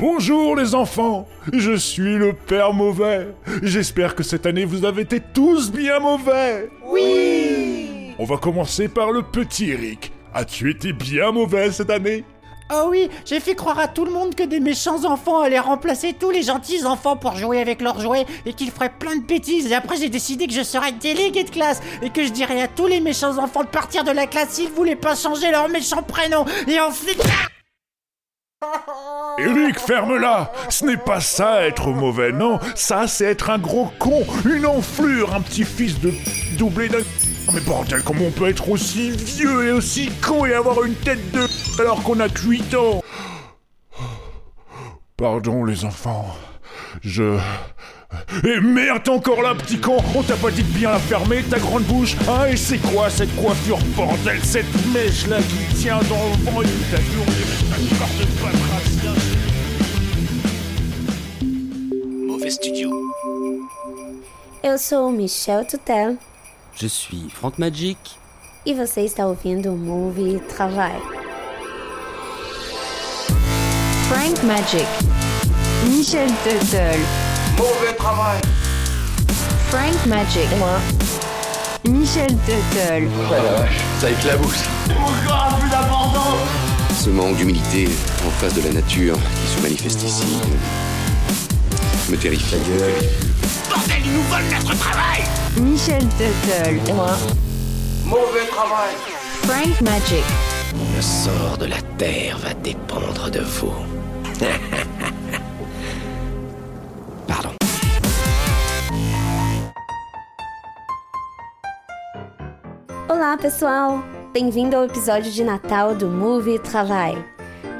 Bonjour les enfants, je suis le Père Mauvais. J'espère que cette année vous avez été tous bien mauvais. Oui On va commencer par le petit Eric. As-tu été bien mauvais cette année? Oh oui, j'ai fait croire à tout le monde que des méchants enfants allaient remplacer tous les gentils enfants pour jouer avec leurs jouets et qu'ils feraient plein de bêtises. Et après, j'ai décidé que je serais délégué de classe et que je dirais à tous les méchants enfants de partir de la classe s'ils voulaient pas changer leur méchant prénom. Et ensuite. Eric, ferme-la. Ce n'est pas ça être mauvais, non Ça, c'est être un gros con, une enflure, un petit fils de doublé d'un... Mais bordel, comment on peut être aussi vieux et aussi con et avoir une tête de... alors qu'on a que 8 ans? Pardon les enfants, je... Et merde, t'es encore là, petit con. On t'a pas dit de bien la fermer, ta grande bouche Hein, et c'est quoi cette coiffure, bordel Cette mèche-là qui tient dans le vent et de Mauvais studio. Eu sou Michel Tutel Je suis Frank Magic. e você está ouvindo o Movie Travail. Frank Magic, Michel Tuttle, Mauvais travail. Frank Magic, Michel Tuttle, Ouais la vache, ça éclabousse. Encore plus d'abandon Ce manque d'humilité en face de la nature qui se manifeste ici me terrifie. Bordel, ils nous volent notre travail Michel Tuttle, Mauvais travail. Frank Magic, Le sort de la terre va dépendre de vous. Pardon. Olá, pessoal! Bem-vindo ao episódio de Natal do Movie Travail.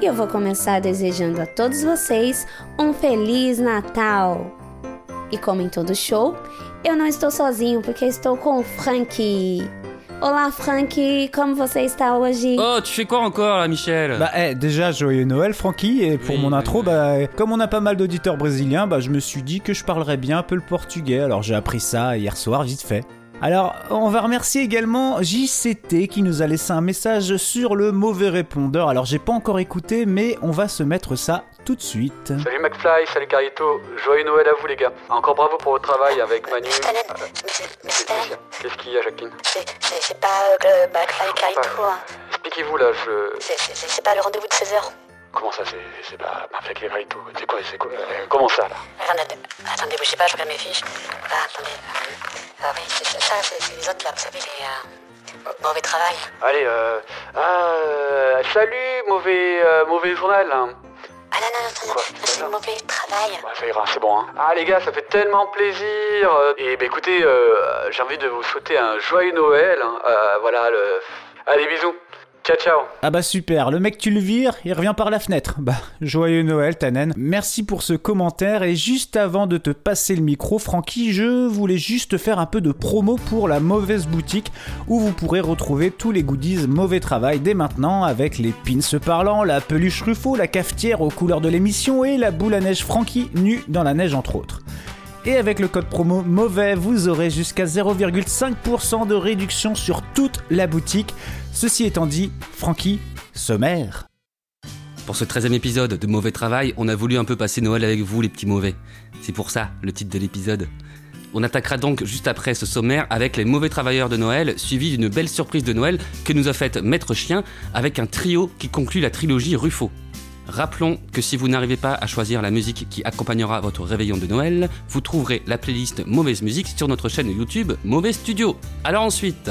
E eu vou começar desejando a todos vocês um Feliz Natal! E como em todo show, eu não estou sozinho porque estou com o Frank. Olá, Frank! Como você está hoje? Oh, tu fais quoi encore là, Michel? Bah eh, déjà joyeux Noël Francky et pour Oui, mon oui, intro oui. bah comme on a pas mal d'auditeurs brésiliens bah je me suis dit que je parlerais bien un peu le portugais alors j'ai appris ça hier soir vite fait. Alors on va remercier également JCT qui nous a laissé un message sur le mauvais répondeur alors j'ai pas encore écouté mais on va se mettre ça tout de suite. Salut McFly, salut Carito, joyeux Noël à vous les gars. Encore bravo pour votre travail avec Manu. Euh, Qu'est-ce qu'il y a Jacqueline C'est pas euh, le McFly Carito, hein. Expliquez-vous là, je... C'est pas le rendez-vous de 16h. Comment ça c'est c'est pas McFly Carito C'est quoi, c'est quoi euh, Comment ça là Attendez, attendez, bougez pas, je regarde mes fiches. Ah, attendez. Ah oui, c'est ça, c'est les autres là, vous savez, les... Euh, mauvais travail. Allez, euh... Ah, salut, mauvais, euh, mauvais journal. hein. Ah non, non, non, c'est mauvais travail. Ouais, ça ira, c'est bon. Hein. Ah les gars, ça fait tellement plaisir. euh, Et bah écoutez, euh, j'ai envie de vous souhaiter un joyeux Noël. hein. Euh, voilà, le... Allez, bisous. Ciao, ciao. Ah bah super, le mec tu le vires, il revient par la fenêtre. Bah, joyeux Noël Tanen. Merci pour ce commentaire et juste avant de te passer le micro, Francky, je voulais juste faire un peu de promo pour la mauvaise boutique où vous pourrez retrouver tous les goodies mauvais travail dès maintenant avec les pins parlants, la peluche Ruffo, la cafetière aux couleurs de l'émission et la boule à neige Francky nue dans la neige entre autres. Et avec le code promo mauvais, vous aurez jusqu'à 0,5% de réduction sur toute la boutique. Ceci étant dit, Francky, sommaire. Pour ce 13 e épisode de Mauvais Travail, on a voulu un peu passer Noël avec vous, les petits mauvais. C'est pour ça le titre de l'épisode. On attaquera donc juste après ce sommaire avec les mauvais travailleurs de Noël, suivi d'une belle surprise de Noël que nous a faite Maître Chien avec un trio qui conclut la trilogie Ruffo. Rappelons que si vous n'arrivez pas à choisir la musique qui accompagnera votre réveillon de Noël, vous trouverez la playlist Mauvaise Musique sur notre chaîne YouTube Mauvais Studio. Alors ensuite,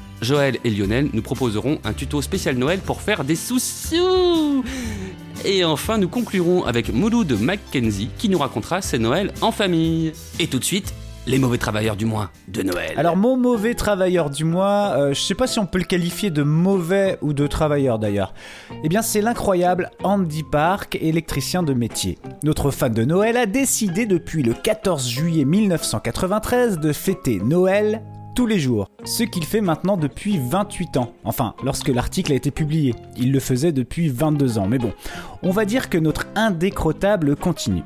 Joël et Lionel nous proposeront un tuto spécial Noël pour faire des sous-sous. Et enfin, nous conclurons avec Mouloud Mackenzie qui nous racontera ses Noëls en famille. Et tout de suite, les mauvais travailleurs du mois de Noël. Alors mon mauvais travailleur du mois, euh, je sais pas si on peut le qualifier de mauvais ou de travailleur d'ailleurs. Eh bien c'est l'incroyable Andy Park, électricien de métier. Notre fan de Noël a décidé depuis le 14 juillet 1993 de fêter Noël tous les jours, ce qu'il fait maintenant depuis 28 ans. Enfin, lorsque l'article a été publié, il le faisait depuis 22 ans, mais bon, on va dire que notre indécrottable continue.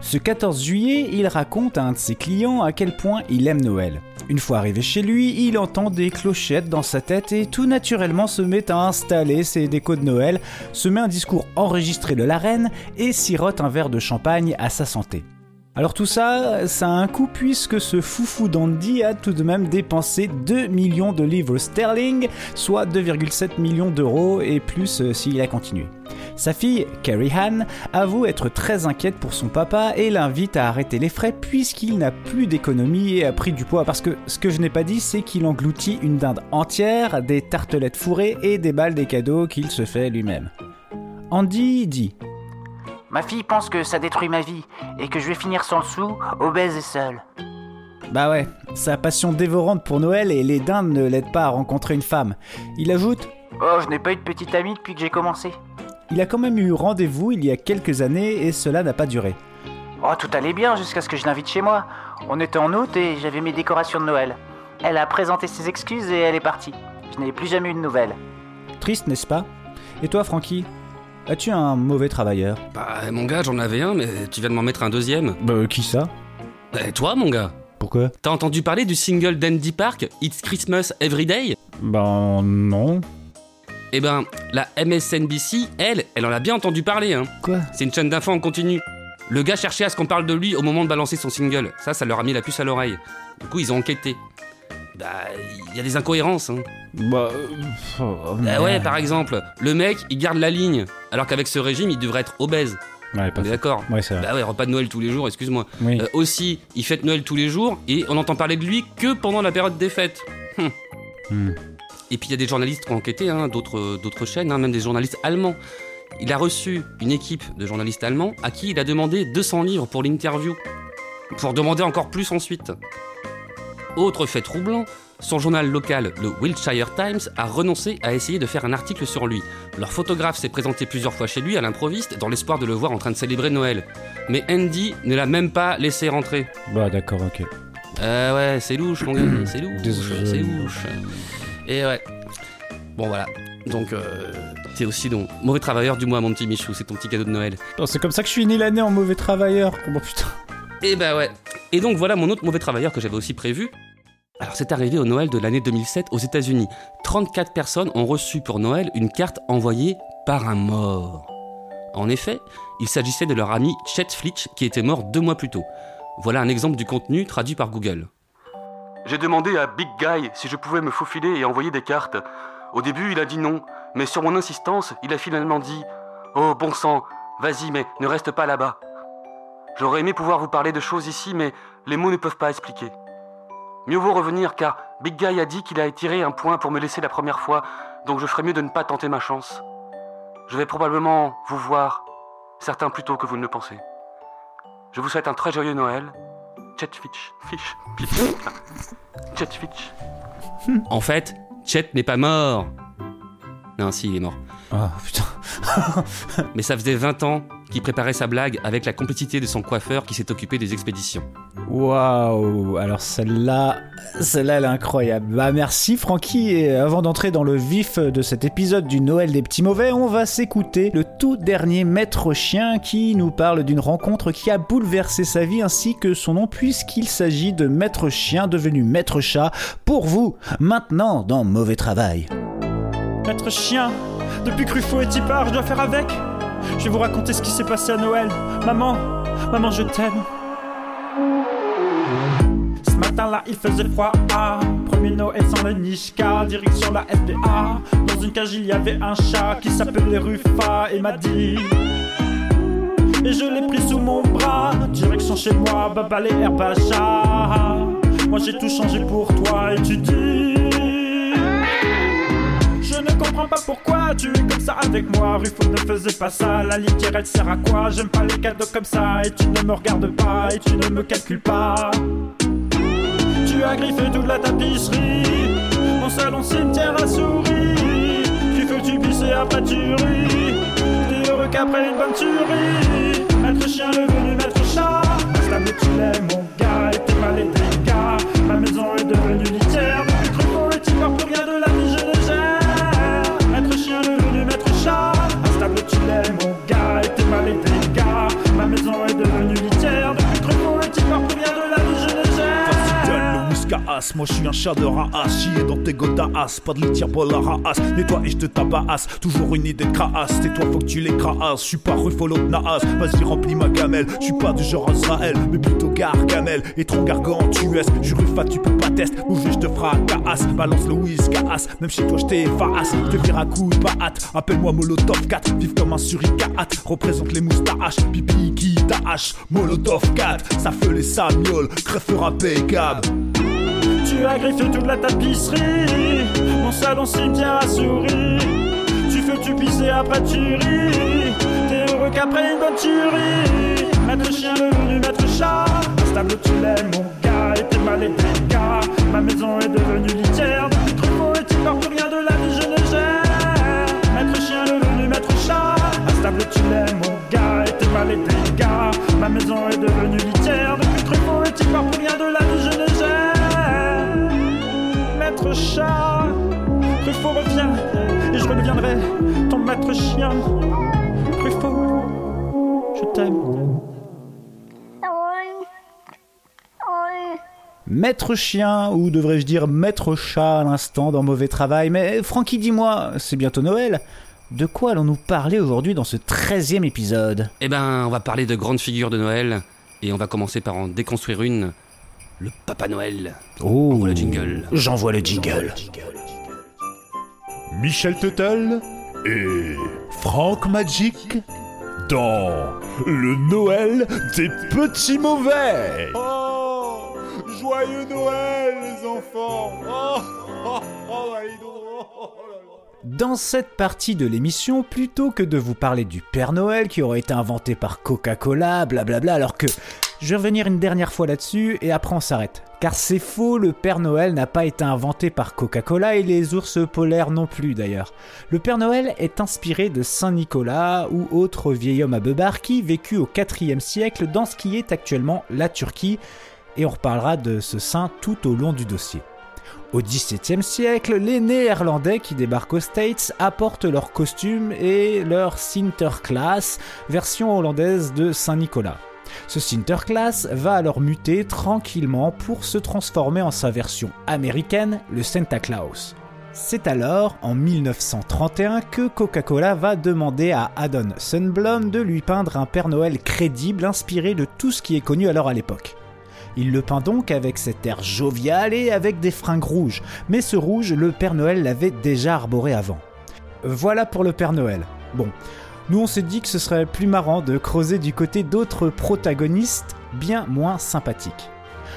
Ce 14 juillet, il raconte à un de ses clients à quel point il aime Noël. Une fois arrivé chez lui, il entend des clochettes dans sa tête et tout naturellement se met à installer ses décos de Noël, se met un discours enregistré de la reine et sirote un verre de champagne à sa santé. Alors tout ça, ça a un coût puisque ce foufou d'Andy a tout de même dépensé 2 millions de livres sterling, soit 2,7 millions d'euros et plus euh, s'il a continué. Sa fille, Carrie Ann, avoue être très inquiète pour son papa et l'invite à arrêter les frais puisqu'il n'a plus d'économie et a pris du poids. Parce que ce que je n'ai pas dit, c'est qu'il engloutit une dinde entière, des tartelettes fourrées et des balles des cadeaux qu'il se fait lui-même. Andy dit Ma fille pense que ça détruit ma vie et que je vais finir sans le sou, obèse et seule. Bah ouais, sa passion dévorante pour Noël et les dindes ne l'aident pas à rencontrer une femme. Il ajoute Oh, je n'ai pas eu de petite amie depuis que j'ai commencé. Il a quand même eu rendez-vous il y a quelques années et cela n'a pas duré. Oh, tout allait bien jusqu'à ce que je l'invite chez moi. On était en août et j'avais mes décorations de Noël. Elle a présenté ses excuses et elle est partie. Je n'ai plus jamais eu de nouvelles. Triste, n'est-ce pas? Et toi, Francky As-tu un mauvais travailleur Bah, mon gars, j'en avais un, mais tu viens de m'en mettre un deuxième. Bah, qui ça Bah, toi, mon gars Pourquoi T'as entendu parler du single d'Andy Park, It's Christmas Every Day? Ben non. Eh ben, la MSNBC, elle, elle en a bien entendu parler, hein. Quoi? C'est une chaîne d'infos en continu. Le gars cherchait à ce qu'on parle de lui au moment de balancer son single. Ça, ça leur a mis la puce à l'oreille. Du coup, ils ont enquêté. Bah, il y a des incohérences, hein. Bah. oh, Bah ouais, par exemple, le mec, il garde la ligne, alors qu'avec ce régime, il devrait être obèse. Ouais, On est d'accord Ouais. Bah ouais, repas de Noël tous les jours, excuse-moi. Oui. Euh, aussi, il fête Noël tous les jours et on entend parler de lui que pendant la période des fêtes. Hum. Hmm. Et puis il y a des journalistes qui ont enquêté, hein, d'autres, d'autres chaînes, hein, même des journalistes allemands. Il a reçu une équipe de journalistes allemands à qui il a demandé 200 livres pour l'interview. Pour demander encore plus ensuite. Autre fait troublant, son journal local, le Wiltshire Times, a renoncé à essayer de faire un article sur lui. Leur photographe s'est présenté plusieurs fois chez lui à l'improviste dans l'espoir de le voir en train de célébrer Noël. Mais Andy ne l'a même pas laissé rentrer. Bah d'accord, ok. Euh ouais, c'est louche mon gars, c'est louche, c'est louche. Et ouais. Bon voilà. Donc euh, t'es aussi donc mauvais travailleur du mois mon petit Michou, c'est ton petit cadeau de Noël. C'est comme ça que je finis l'année en mauvais travailleur. Oh bah, putain. Et bah ouais. Et donc voilà mon autre mauvais travailleur que j'avais aussi prévu. Alors c'est arrivé au Noël de l'année 2007 aux États-Unis. 34 personnes ont reçu pour Noël une carte envoyée par un mort. En effet, il s'agissait de leur ami Chet Flitch qui était mort deux mois plus tôt. Voilà un exemple du contenu traduit par Google. J'ai demandé à Big Guy si je pouvais me faufiler et envoyer des cartes. Au début, il a dit non, mais sur mon insistance, il a finalement dit Oh, bon sang, vas-y, mais ne reste pas là-bas. J'aurais aimé pouvoir vous parler de choses ici, mais les mots ne peuvent pas expliquer. Mieux vaut revenir car Big Guy a dit qu'il a tiré un point pour me laisser la première fois, donc je ferais mieux de ne pas tenter ma chance. Je vais probablement vous voir, certains plus tôt que vous ne le pensez. Je vous souhaite un très joyeux Noël. Chet Fitch. Fish. Fitch. Chet Fitch. En fait, Chet n'est pas mort. Non, si, il est mort. Ah putain. Mais ça faisait 20 ans qu'il préparait sa blague avec la complicité de son coiffeur qui s'est occupé des expéditions. Waouh. Alors celle-là, celle-là elle est incroyable. Bah merci Francky. Et avant d'entrer dans le vif de cet épisode du Noël des petits mauvais, on va s'écouter le tout dernier maître chien qui nous parle d'une rencontre qui a bouleversé sa vie ainsi que son nom puisqu'il s'agit de maître chien devenu maître chat pour vous maintenant dans Mauvais Travail. Maître chien, depuis Ruffo est part, je dois faire avec? Je vais vous raconter ce qui s'est passé à Noël. Maman, maman, je t'aime. Ce matin-là, il faisait froid. Ah, premier Noël sans le Nishka, direction la SDA. Dans une cage, il y avait un chat qui s'appelait Ruffa et m'a dit. Et je l'ai pris sous mon bras, direction chez moi, Baba les Herbacha. Moi j'ai tout changé pour toi et tu dis. Je comprends pas pourquoi tu es comme ça avec moi. Ruffo ne faisait pas ça, la ligne directe sert à quoi? J'aime pas les cadeaux comme ça et tu ne me regardes pas et tu ne me calcules pas. Tu as griffé toute la tapisserie. Mon salon cimetière à souris. Tu fais tu pisses et après tu ris? T'es heureux qu'après une bonne tuerie. Maître chien devenu maître chat. Instable tu l'aimes mon gars et t'es mal et gars. Ma maison est devenue moi je suis un chat de raas, chier dans tes godasses, pas de litière pour la raas, nettoie et je te tabasse, toujours une idée de crasse, tais toi faut que tu les crasses, je suis pas Ruffalo de Naas, vas-y remplis ma gamelle, je suis pas du genre Israël, mais plutôt Gargamel, et trop je suis Ruffa, tu peux pas tester, bouger je te fracasse, balance le whiskas, même chez toi je t'efface, te vire à coup de hâte, appelle-moi Molotov 4, vive comme un suricate, représente les moustaches, pipi qui tâche, Molotov 4, ça fait les samioles, crève impeccable. Tu as griffé toute la tapisserie. Mon salon cimetière à souris. Tu fais tu pisses et après tu ris. T'es heureux qu'après une bonne tuerie. Maître chien devenu maître chat. Instable tu l'aimes mon gars et t'es mal et gars. Ma maison est devenue litière. Depuis Truffaut et tu pars plus rien de la vie, je ne gère. Maître chien devenu maître chat. Instable tu l'aimes mon gars et t'es mal et gars. Ma maison est devenue litière. Depuis Truffaut et tu pars plus rien de la vie, je ne gère maître chat. Truffaut revient et je reviendrai, ton maître chien. Truffaut, je t'aime. Maître chien, ou devrais-je dire maître chat à l'instant dans Mauvais Travail. Mais Francky, dis-moi, c'est bientôt Noël. De quoi allons-nous parler aujourd'hui dans ce 13 e épisode? Eh ben, on va parler de grandes figures de Noël, et on va commencer par en déconstruire une. Le Papa Noël. Oh, Envoie le jingle. J'envoie le jingle. Michel Tuttle et Franck Magic dans le Noël des petits mauvais. Oh, joyeux Noël les enfants. Oh, oh, oh, allez donc. Oh là là. Dans cette partie de l'émission, plutôt que de vous parler du Père Noël qui aurait été inventé par Coca-Cola, blablabla, alors que je vais revenir une dernière fois là-dessus et après on s'arrête. Car c'est faux, le Père Noël n'a pas été inventé par Coca-Cola et les ours polaires non plus d'ailleurs. Le Père Noël est inspiré de Saint Nicolas ou autre vieil homme à beubard qui vécut au 4e siècle dans ce qui est actuellement la Turquie et on reparlera de ce saint tout au long du dossier. Au XVIIe siècle, les Néerlandais qui débarquent aux States apportent leurs costumes et leur Sinterklaas, version hollandaise de Saint-Nicolas. Ce Sinterklaas va alors muter tranquillement pour se transformer en sa version américaine, le Santa Claus. C'est alors, en 1931, que Coca-Cola va demander à Adon Sunblom de lui peindre un Père Noël crédible inspiré de tout ce qui est connu alors à l'époque. Il le peint donc avec cet air jovial et avec des fringues rouges, mais ce rouge, le Père Noël l'avait déjà arboré avant. Voilà pour le Père Noël. Bon, nous on s'est dit que ce serait plus marrant de creuser du côté d'autres protagonistes bien moins sympathiques.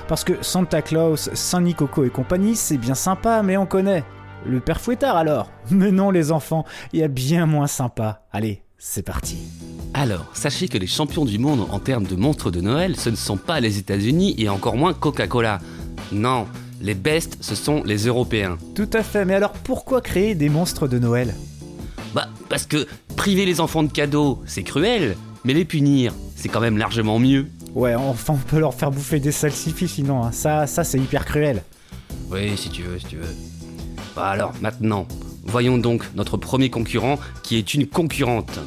Parce que Santa Claus, Saint-Nicoco et compagnie, c'est bien sympa, mais on connaît. Le Père Fouettard alors Mais non les enfants, il y a bien moins sympa. Allez, c'est parti. Alors, sachez que les champions du monde en termes de monstres de Noël, ce ne sont pas les États-Unis et encore moins Coca-Cola. Non, les bestes, ce sont les Européens. Tout à fait, mais alors pourquoi créer des monstres de Noël? Bah, parce que priver les enfants de cadeaux, c'est cruel, mais les punir, c'est quand même largement mieux. Ouais, enfin on peut leur faire bouffer des salsifis sinon, hein. ça, ça c'est hyper cruel. Oui, si tu veux, si tu veux. Bah alors, maintenant, voyons donc notre premier concurrent qui est une concurrente.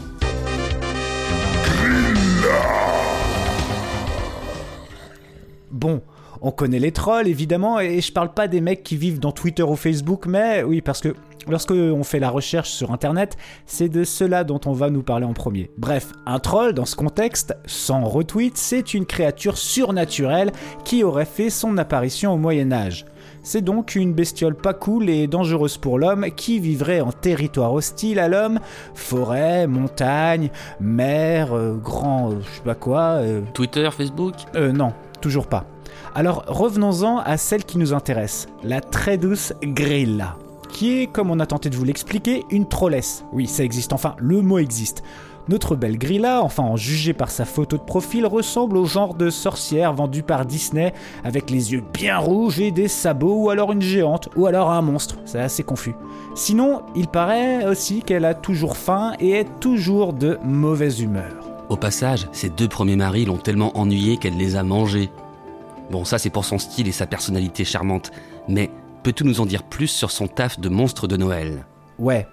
Bon, on connaît les trolls évidemment, et je parle pas des mecs qui vivent dans Twitter ou Facebook, mais oui, parce que lorsque on fait la recherche sur internet, c'est de cela dont on va nous parler en premier. Bref, un troll dans ce contexte, sans retweet, c'est une créature surnaturelle qui aurait fait son apparition au Moyen-Âge. C'est donc une bestiole pas cool et dangereuse pour l'homme qui vivrait en territoire hostile à l'homme, forêt, montagne, mer, euh, grand, euh, je sais pas quoi. euh, Twitter, Facebook? euh, non, toujours pas. Alors revenons-en à celle qui nous intéresse, la très douce Grilla, qui est, comme on a tenté de vous l'expliquer, une trollesse. Oui, ça existe, enfin, le mot existe. Notre belle Grilla, enfin en jugé par sa photo de profil, ressemble au genre de sorcière vendue par Disney, avec les yeux bien rouges et des sabots, ou alors une géante, ou alors un monstre. C'est assez confus. Sinon, il paraît aussi qu'elle a toujours faim et est toujours de mauvaise humeur. Au passage, ses deux premiers maris l'ont tellement ennuyée qu'elle les a mangés. Bon, ça c'est pour son style et sa personnalité charmante, mais peux-tu nous en dire plus sur son taf de monstre de Noël? Ouais.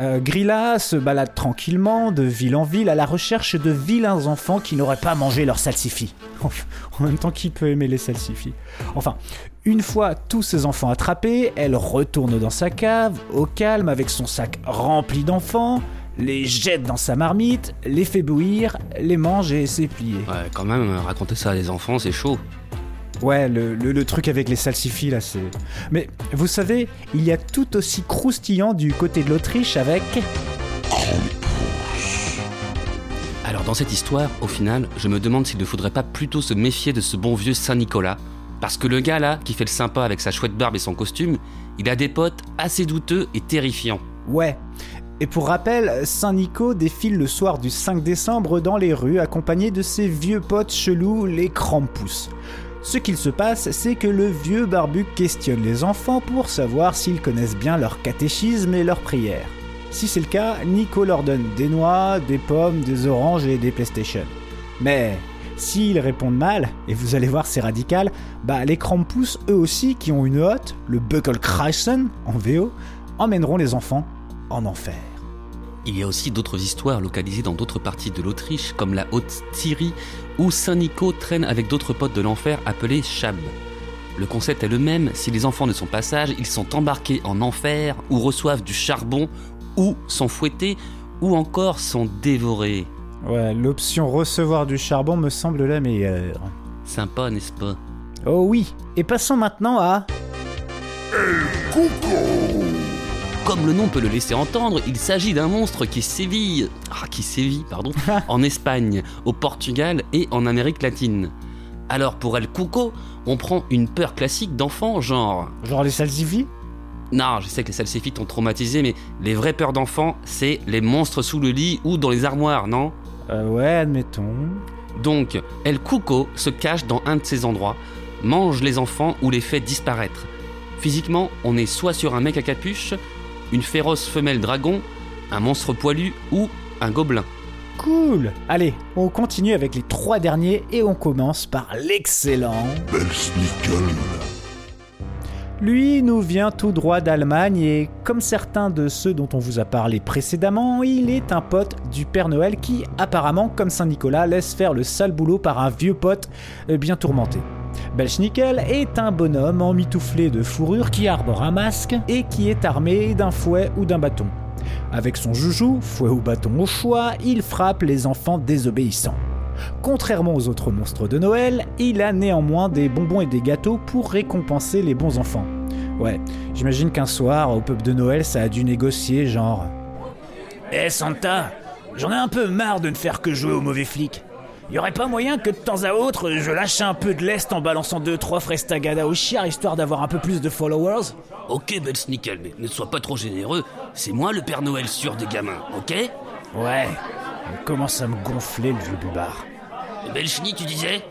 Euh, Grilla se balade tranquillement de ville en ville à la recherche de vilains enfants qui n'auraient pas mangé leur salsifis. en même temps, qui peut aimer les salsifis? Enfin, une fois tous ces enfants attrapés, elle retourne dans sa cave, au calme, avec son sac rempli d'enfants, les jette dans sa marmite, les fait bouillir, les mange et s'éplier. Ouais, quand même, raconter ça à des enfants, c'est chaud. Ouais, le, le- le truc avec les salsifis là, c'est. Mais vous savez, il y a tout aussi croustillant du côté de l'Autriche avec. Alors dans cette histoire, au final, je me demande s'il ne faudrait pas plutôt se méfier de ce bon vieux Saint-Nicolas. Parce que le gars là, qui fait le sympa avec sa chouette barbe et son costume, il a des potes assez douteux et terrifiants. Ouais. Et pour rappel, Saint-Nico défile le soir du 5 décembre dans les rues accompagné de ses vieux potes chelous, les Krampus. Ce qu'il se passe, c'est que le vieux barbu questionne les enfants pour savoir s'ils connaissent bien leur catéchisme et leurs prières. Si c'est le cas, Nico leur donne des noix, des pommes, des oranges et des PlayStation. Mais s'ils répondent mal, et vous allez voir c'est radical, bah les Krampus eux aussi qui ont une hotte, le Buckelkreisen en VO, emmèneront les enfants en enfer. Il y a aussi d'autres histoires localisées dans d'autres parties de l'Autriche, comme la Haute-Styrie, où Saint-Nico traîne avec d'autres potes de l'enfer appelés Chab. Le concept est le même, si les enfants ne sont pas sages, ils sont embarqués en enfer, ou reçoivent du charbon, ou sont fouettés, ou encore sont dévorés. Ouais, l'option recevoir du charbon me semble la meilleure. Sympa, n'est-ce pas? Oh oui, et passons maintenant à... Comme le nom peut le laisser entendre, il s'agit d'un monstre qui sévit, ah, qui sévit, pardon, en Espagne, au Portugal et en Amérique latine. Alors pour El Cuco, on prend une peur classique d'enfant, genre. Genre les salsifis? Non, je sais que les salsifis t'ont traumatisé, mais les vraies peurs d'enfant, c'est les monstres sous le lit ou dans les armoires, non? Euh, ouais, admettons. Donc, El Cuco se cache dans un de ces endroits, mange les enfants ou les fait disparaître. Physiquement, on est soit sur un mec à capuche, une féroce femelle dragon, un monstre poilu ou un gobelin. Cool Allez, on continue avec les trois derniers et on commence par l'excellent... Lui nous vient tout droit d'Allemagne et comme certains de ceux dont on vous a parlé précédemment, il est un pote du Père Noël qui, apparemment, comme Saint-Nicolas, laisse faire le sale boulot par un vieux pote euh, bien tourmenté. Belschnickel est un bonhomme emmitouflé de fourrure qui arbore un masque et qui est armé d'un fouet ou d'un bâton. Avec son joujou, fouet ou bâton au choix, il frappe les enfants désobéissants. Contrairement aux autres monstres de Noël, il a néanmoins des bonbons et des gâteaux pour récompenser les bons enfants. Ouais, j'imagine qu'un soir, au peuple de Noël, ça a dû négocier genre... Eh Santa, j'en ai un peu marre de ne faire que jouer aux mauvais flics. Y aurait pas moyen que de temps à autre, je lâche un peu de lest en balançant deux trois fraises tagada au chiard histoire d'avoir un peu plus de followers Ok, Belsnickel, mais ne sois pas trop généreux. C'est moi le Père Noël sûr des gamins, ok? Ouais, il commence à me gonfler le vieux bubard. Belchny, tu disais?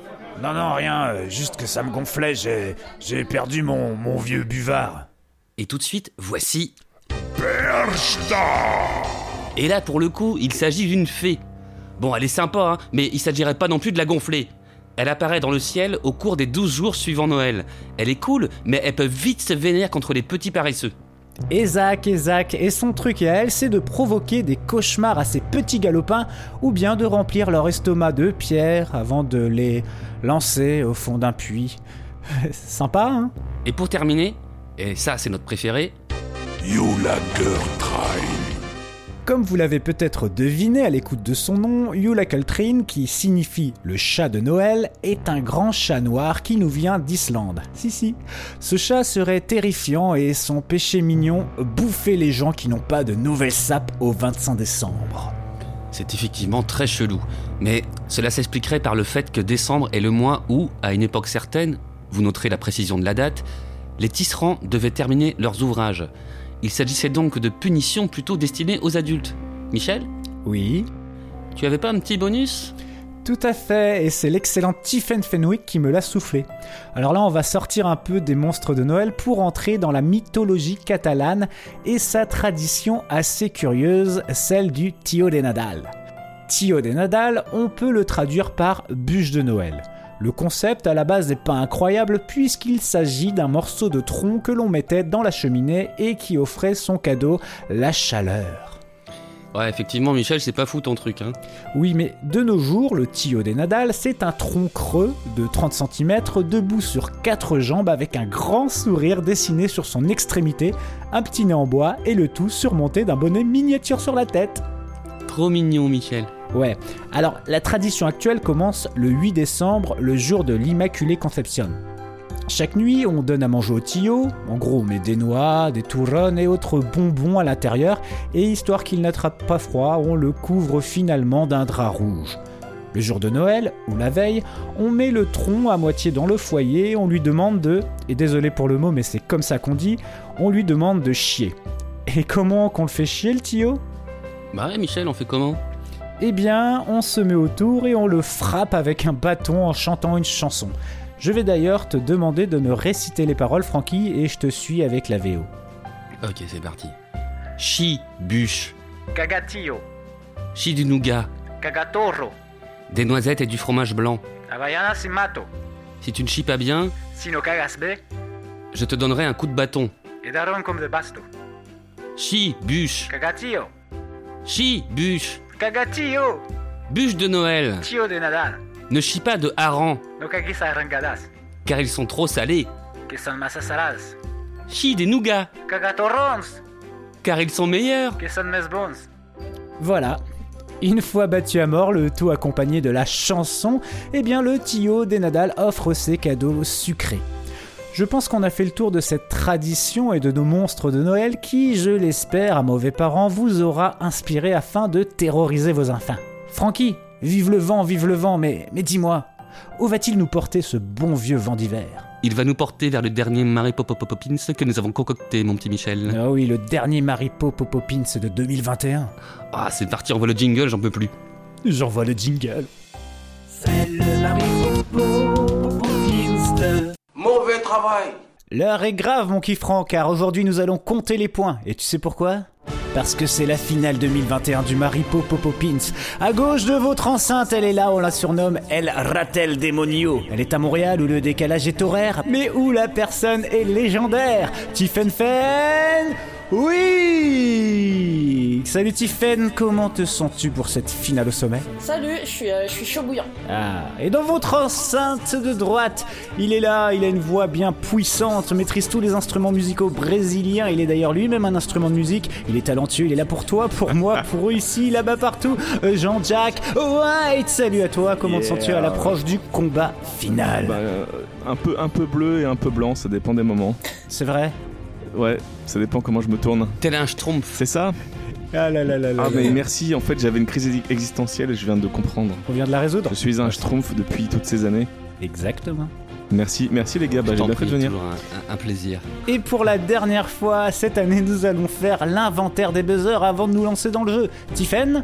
Non, non, rien, euh, juste que ça me gonflait, j'ai, j'ai perdu mon, mon vieux buvard. Et tout de suite, voici. Et là, pour le coup, il s'agit d'une fée. Bon, elle est sympa, hein, mais il s'agirait pas non plus de la gonfler. Elle apparaît dans le ciel au cours des 12 jours suivant Noël. Elle est cool, mais elle peut vite se vénérer contre les petits paresseux. Isaac, Isaac, et son truc à elle, c'est de provoquer des cauchemars à ces petits galopins, ou bien de remplir leur estomac de pierre avant de les lancer au fond d'un puits. Sympa, hein? Et pour terminer, et ça c'est notre préféré, Comme vous l'avez peut-être deviné à l'écoute de son nom, Julakaltrin, qui signifie le chat de Noël, est un grand chat noir qui nous vient d'Islande. Si, si. Ce chat serait terrifiant et son péché mignon, bouffer les gens qui n'ont pas de nouvelles sapes au 25 décembre. c'est effectivement très chelou. Mais cela s'expliquerait par le fait que décembre est le mois où, à une époque certaine, vous noterez la précision de la date, les tisserands devaient terminer leurs ouvrages. Il s'agissait donc de punitions plutôt destinées aux adultes. Michel? Oui Tu avais pas un petit bonus? Tout à fait, et c'est l'excellent Tiffen Fenwick qui me l'a soufflé. Alors là, on va sortir un peu des monstres de Noël pour entrer dans la mythologie catalane et sa tradition assez curieuse, celle du Tio de Nadal. Tio de Nadal, on peut le traduire par bûche de Noël. Le concept à la base n'est pas incroyable puisqu'il s'agit d'un morceau de tronc que l'on mettait dans la cheminée et qui offrait son cadeau, la chaleur. Ouais, effectivement, Michel, c'est pas fou ton truc, hein. Oui, mais de nos jours, le Tio des Nadal, c'est un tronc creux de 30 cm debout sur quatre jambes avec un grand sourire dessiné sur son extrémité, un petit nez en bois et le tout surmonté d'un bonnet miniature sur la tête. Trop mignon, Michel. Ouais. Alors, la tradition actuelle commence le 8 décembre, le jour de l'Immaculée Conception. Chaque nuit, on donne à manger au Tio, en gros on met des noix, des touronnes et autres bonbons à l'intérieur, et histoire qu'il n'attrape pas froid, on le couvre finalement d'un drap rouge. Le jour de Noël, ou la veille, on met le tronc à moitié dans le foyer, on lui demande de, et désolé pour le mot mais c'est comme ça qu'on dit, on lui demande de chier. Et comment qu'on le fait chier le Tio Bah ouais, Michel, on fait comment eh bien, on se met autour et on le frappe avec un bâton en chantant une chanson. Je vais d'ailleurs te demander de me réciter les paroles, Francky, et je te suis avec la VO. Ok, c'est parti. Chi, bûche. Cagatillo. Chi du nougat. Cagatorro. Des noisettes et du fromage blanc. Havaiana si mato. Si tu ne chies pas bien, Si no cagas be, je te donnerai un coup de bâton. et daron comme de basto. Chi, bûche. Cagatillo. Chi, bûche. Cagatillo. Bûche de Noël. Tio de Nadal. Ne chie pas de No arrangadas. car ils sont trop salés. Que son masas saladas. Chi des nougats, car ils sont meilleurs. Que son. Voilà. Une fois battu à mort, le tout accompagné de la chanson, eh bien le Tio des Nadal offre ses cadeaux sucrés. Je pense qu'on a fait le tour de cette tradition et de nos monstres de Noël qui, je l'espère, à mauvais parents, vous aura inspiré afin de terroriser vos enfants. Francky, vive le vent, vive le vent, mais, mais dis-moi, où va-t-il nous porter ce bon vieux vent d'hiver? Il va nous porter vers le dernier Mary Poppins que nous avons concocté, mon petit Michel. Ah oui, le dernier Maripo Popopins de 2021. Ah, c'est parti, on voit le jingle, j'en peux plus. J'envoie le jingle. C'est le Mauvais L'heure est grave, mon kiffran, car aujourd'hui nous allons compter les points. Et tu sais pourquoi? Parce que c'est la finale 2021 du Maripo Popopins. À gauche de votre enceinte, elle est là, on la surnomme El Ratel Demonio. Elle est à Montréal où le décalage est horaire, mais où la personne est légendaire. Tiffen Fen Oui Salut Tiffen, comment te sens-tu pour cette finale au sommet? Salut, je suis, euh, je suis chaud bouillant. Ah, et dans votre enceinte de droite, il est là, il a une voix bien puissante, maîtrise tous les instruments musicaux brésiliens, il est d'ailleurs lui-même un instrument de musique, il est talentueux, il est là pour toi, pour moi, pour eux ici, là-bas partout, Euh, Jean-Jack White, salut à toi, comment te sens-tu à l'approche du combat final? Bah, euh, un, peu, un peu bleu et un peu blanc, ça dépend des moments. C'est vrai? Ouais, ça dépend comment je me tourne. Tel un schtroumpf. C'est ça Ah là là là là Ah, mais merci, en fait, j'avais une crise existentielle et je viens de comprendre. On vient de la résoudre Je suis un schtroumpf depuis toutes ces années. Exactement. Merci, merci les gars, bah, j'ai bien fait de venir. toujours un, un- plaisir. Et pour la dernière fois, cette année, nous allons faire l'inventaire des buzzers avant de nous lancer dans le jeu. Tiffen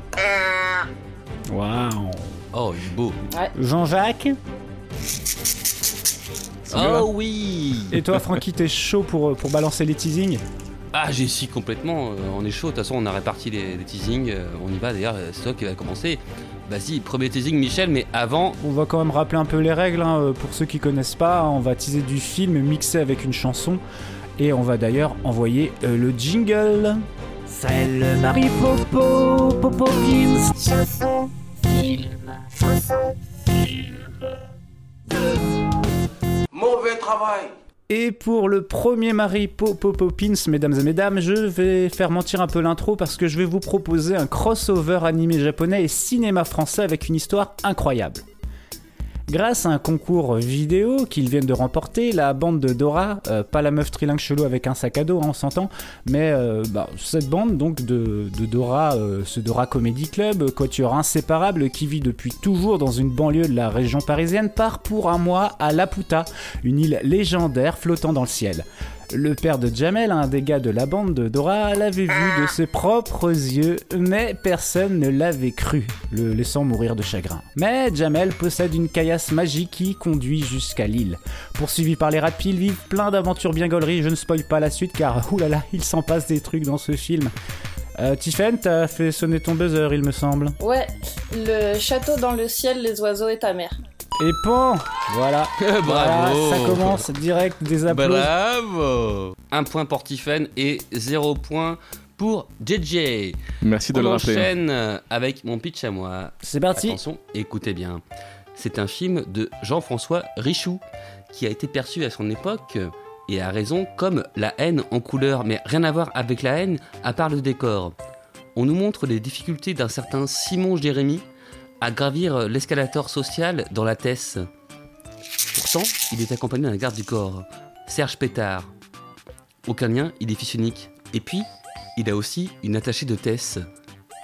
Waouh Oh, il est beau. Jean-Jacques Oh oui Et toi, Francky, t'es chaud pour, pour balancer les teasings? Ah, j'ai si complètement, euh, on est chaud. De toute façon, on a réparti les, les teasings. euh, on y va d'ailleurs, euh, c'est toi qui va commencer. Vas-y, premier teasing, Michel, mais avant. On va quand même rappeler un peu les règles, hein, euh, pour ceux qui connaissent pas. On va teaser du film mixé avec une chanson. Et on va d'ailleurs envoyer euh, le jingle. C'est le Chanson, film, chanson, film Mauvais travail Et pour le premier Marie Popopins, mesdames et mesdames, je vais faire mentir un peu l'intro parce que je vais vous proposer un crossover animé japonais et cinéma français avec une histoire incroyable. Grâce à un concours vidéo qu'ils viennent de remporter, la bande de Dora, euh, pas la meuf trilingue chelou avec un sac à dos, hein, on s'entend, mais euh, bah, cette bande donc de, Dora, euh, ce Dora Comedy Club, quatuor inséparable qui vit depuis toujours dans une banlieue de la région parisienne, part pour un mois à Laputa, une île légendaire flottant dans le ciel. Le père de Jamel, un des gars de la bande de Dora, l'avait vu de ses propres yeux, mais personne ne l'avait cru, le laissant mourir de chagrin. Mais Jamel possède une caillasse magique qui conduit jusqu'à l'île. Poursuivi par les rats de pile, vivent plein d'aventures bien gauleries, je ne spoil pas la suite car oulala, il s'en passe des trucs dans ce film. Euh, Tiffen, t'as fait sonner ton buzzer, il me semble. Ouais, le château dans le ciel, les oiseaux et ta mère. Et pan Voilà. Bravo. Voilà, ça commence direct des applaudissements. Bravo Un point pour Tiffen et zéro point pour JJ. Merci de On le rappeler. enchaîne euh, avec mon pitch à moi. C'est parti. Attention, écoutez bien. C'est un film de Jean-François Richoux qui a été perçu à son époque et à raison comme la haine en couleur, mais rien à voir avec la haine à part le décor. On nous montre les difficultés d'un certain Simon Jérémy à gravir l'escalator social dans la Tesse. Pourtant, il est accompagné d'un garde du corps, Serge Pétard. Aucun lien, il est fils unique. Et puis, il a aussi une attachée de Tess,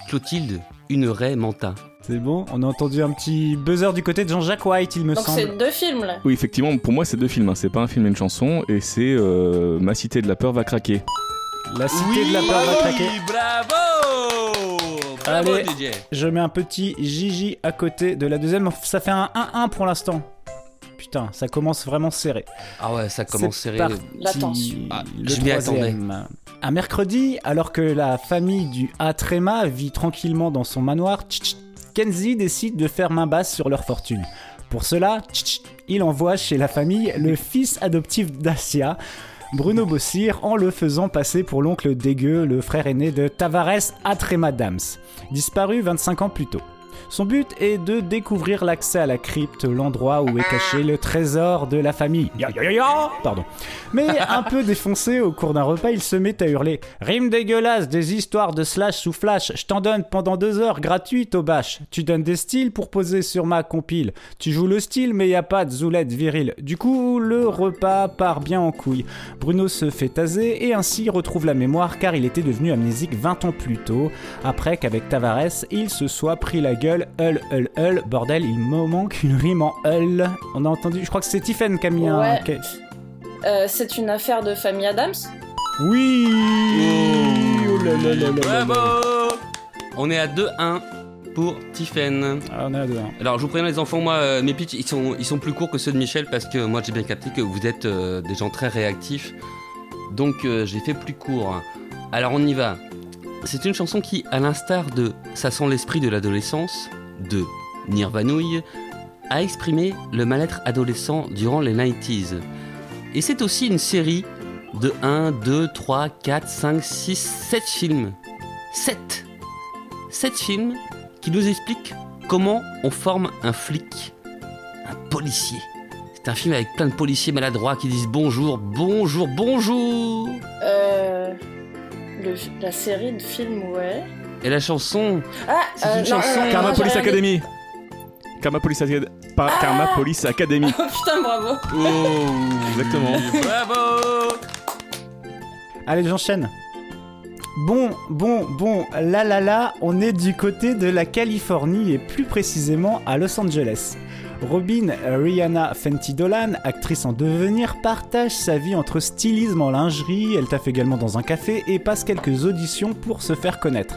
Clotilde Huneray Manta. C'est bon, on a entendu un petit buzzer du côté de Jean-Jacques White, il me Donc semble. c'est deux films là. Oui, effectivement, pour moi, c'est deux films. hein. C'est pas un film et une chanson, et c'est euh, Ma cité de la peur va craquer. La cité de la peur va craquer. Bravo Bravo Allez, DJ je mets un petit Gigi à côté de la deuxième. Ça fait un 1-1 pour l'instant. Putain, ça commence vraiment serré. Ah ouais, ça commence serré. parti, La tension. Ah, le je m'y attendais. troisième. Un mercredi, alors que la famille du Atrema vit tranquillement dans son manoir, tch, tch, Kenzie décide de faire main basse sur leur fortune. Pour cela, tch, tch, il envoie chez la famille le fils adoptif d'Asia, Bruno Bossir, en le faisant passer pour l'oncle dégueu, le frère aîné de Tavares Atrema Dams, disparu 25 ans plus tôt. Son but est de découvrir l'accès à la crypte, l'endroit où est caché le trésor de la famille. Ya, ya, ya, ya Pardon. Mais un peu défoncé au cours d'un repas, il se met à hurler Rime dégueulasse, des histoires de slash sous flash, je t'en donne pendant deux heures gratuites au bâche. Tu donnes des styles pour poser sur ma compile. Tu joues le style, mais y a pas de zoulette virile. Du coup, le repas part bien en couille. Bruno se fait taser et ainsi retrouve la mémoire car il était devenu amnésique 20 ans plus tôt, après qu'avec Tavares, il se soit pris la gueule Hull, hull, hull. Bordel, il me manque une rime en hull. On a entendu, je crois que c'est Tiffen qui a mis un. Ouais. Euh, c'est une affaire de famille Adams. Oui Oh là là là là là là. Bravo On est à 2-1 pour Tiffen. Ah, on est à deux, hein. Alors je vous préviens les enfants, moi euh, mes pitchs ils sont, ils sont plus courts que ceux de Michel parce que moi j'ai bien capté que vous êtes euh, des gens très réactifs. Donc euh, j'ai fait plus court. Alors on y va. C'est une chanson qui, à l'instar de Ça sent l'esprit de l'adolescence, de Nirvanouille, a exprimé le mal-être adolescent durant les 90s. Et c'est aussi une série de 1, 2, 3, 4, 5, 6, 7 films. 7 7 films qui nous expliquent comment on forme un flic, un policier. C'est un film avec plein de policiers maladroits qui disent bonjour, bonjour, bonjour. Euh, le- la série de films, ouais. Et la chanson, Ah, C'est euh, une non, chanson. euh, Karma non, Police. Academy. Karma Police Academy. Karma Police Academy. Oh putain, bravo. Exactement. bravo. Allez, j'enchaîne. Bon, bon, bon, là là là, on est du côté de la Californie et plus précisément à Los Angeles. Robin Rihanna Fenty Dolan, actrice en devenir, partage sa vie entre stylisme en lingerie, elle taffe également dans un café et passe quelques auditions pour se faire connaître.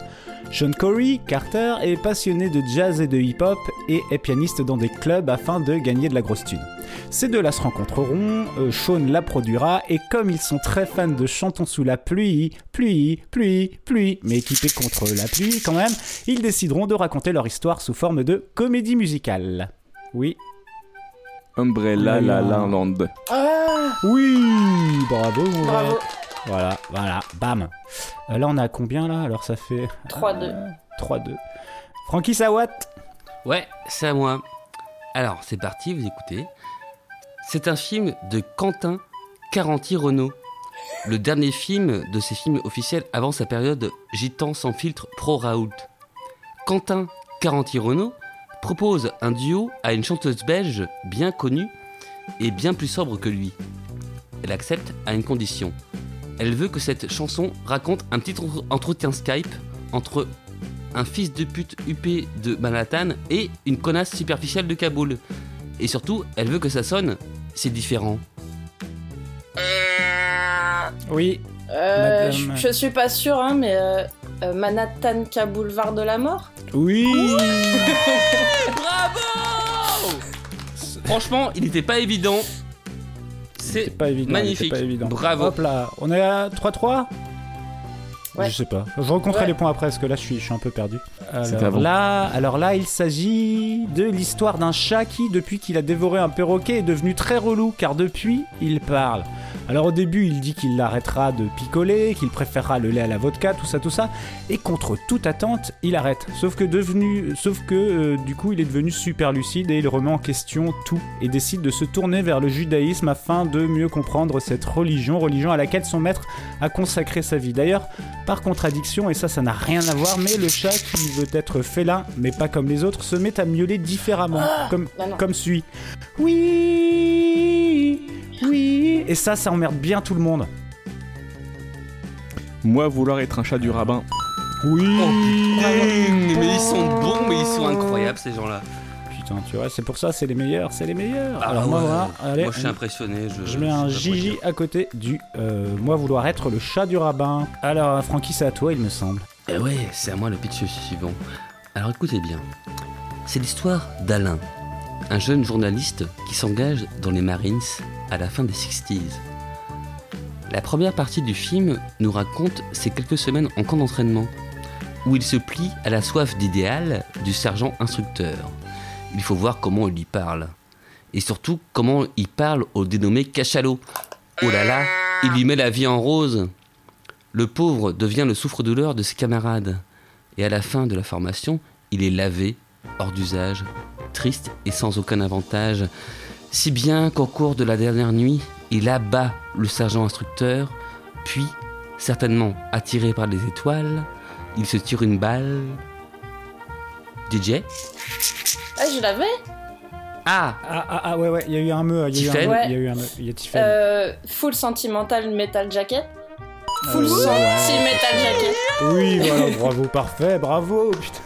Sean Corey, Carter, est passionné de jazz et de hip-hop et est pianiste dans des clubs afin de gagner de la grosse thune. Ces deux-là se rencontreront, euh, Sean la produira, et comme ils sont très fans de Chantons sous la pluie, pluie, pluie, pluie, mais équipés contre la pluie quand même, ils décideront de raconter leur histoire sous forme de comédie musicale. Oui. Umbrella La La Land. Ah, Oui Bravo mon bravo. Voilà, voilà, bam. Euh, là on a combien là? Alors ça fait 3-2. 3-2. Frankie Sawat Ouais, c'est à moi. Alors, c'est parti, vous écoutez. C'est un film de Quentin Caranti-Renault. Le dernier film de ses films officiels avant sa période Gitan sans filtre pro Raoult. Quentin Caranti-Renault propose un duo à une chanteuse belge bien connue et bien plus sobre que lui. Elle accepte à une condition. Elle veut que cette chanson raconte un petit entre- entretien Skype entre un fils de pute huppé de Manhattan et une connasse superficielle de Kaboul. Et surtout, elle veut que ça sonne, c'est différent. Euh, Oui. Euh, je, je suis pas sûre, hein, mais euh, Manhattanka Boulevard de la Mort Oui Bravo Franchement, il n'était pas évident. C'est pas évident. magnifique. Pas évident. Bravo. Hop là, on est à 3-3 Ouais. Je sais pas. Je rencontrerai Ouais. les points après parce que là je suis, je suis un peu perdu. Alors avant. là, alors là, il s'agit de l'histoire d'un chat qui, depuis qu'il a dévoré un perroquet, est devenu très relou car depuis, il parle. Alors au début, il dit qu'il l'arrêtera de picoler, qu'il préférera le lait à la vodka, tout ça, tout ça. Et contre toute attente, il arrête. Sauf que devenu, sauf que euh, du coup, il est devenu super lucide et il remet en question tout et décide de se tourner vers le judaïsme afin de mieux comprendre cette religion, religion à laquelle son maître a consacré sa vie. D'ailleurs, par contradiction, et ça, ça n'a rien à voir, mais le chat qui veut être félin, mais pas comme les autres, se met à miauler différemment, comme, bah non. comme suit. Oui, oui. Et ça, ça emmerde bien tout le monde. Moi, vouloir être un chat du rabbin. Oui. Mais ils sont bons, mais ils sont incroyables ces gens-là. Putain, tu vois, c'est pour ça, c'est les meilleurs, c'est les meilleurs. Ah Alors moi, ouais. voilà, allez, Moi je suis on- impressionné. Je, Je mets un Gigi à côté du euh, moi vouloir être le chat du rabbin. Alors, Francky, c'est à toi, il me semble. Eh ouais, c'est à moi le pitch suivant. Alors écoutez bien. C'est l'histoire d'Alain, un jeune journaliste qui s'engage dans les Marines à la fin des 60s. La première partie du film nous raconte ses quelques semaines en camp d'entraînement, où il se plie à la soif d'idéal du sergent instructeur. Il faut voir comment il y parle. Et surtout comment il parle au dénommé cachalot. Oh là là, il lui met la vie en rose. Le pauvre devient le souffre-douleur de ses camarades. Et à la fin de la formation, il est lavé, hors d'usage, triste et sans aucun avantage. Si bien qu'au cours de la dernière nuit, il abat le sergent instructeur, puis, certainement attiré par les étoiles, il se tire une balle. DJ Ah, je l'avais Ah Ah, ah, ah, ouais, ouais, il y a eu un me, il y a eu un Ouais. il y a eu un me, il y a Tiffen. euh, Full Sentimental Metal Jacket Full Euh, ouais, Sentimental Jacket Oui, voilà, bravo, parfait, bravo, putain.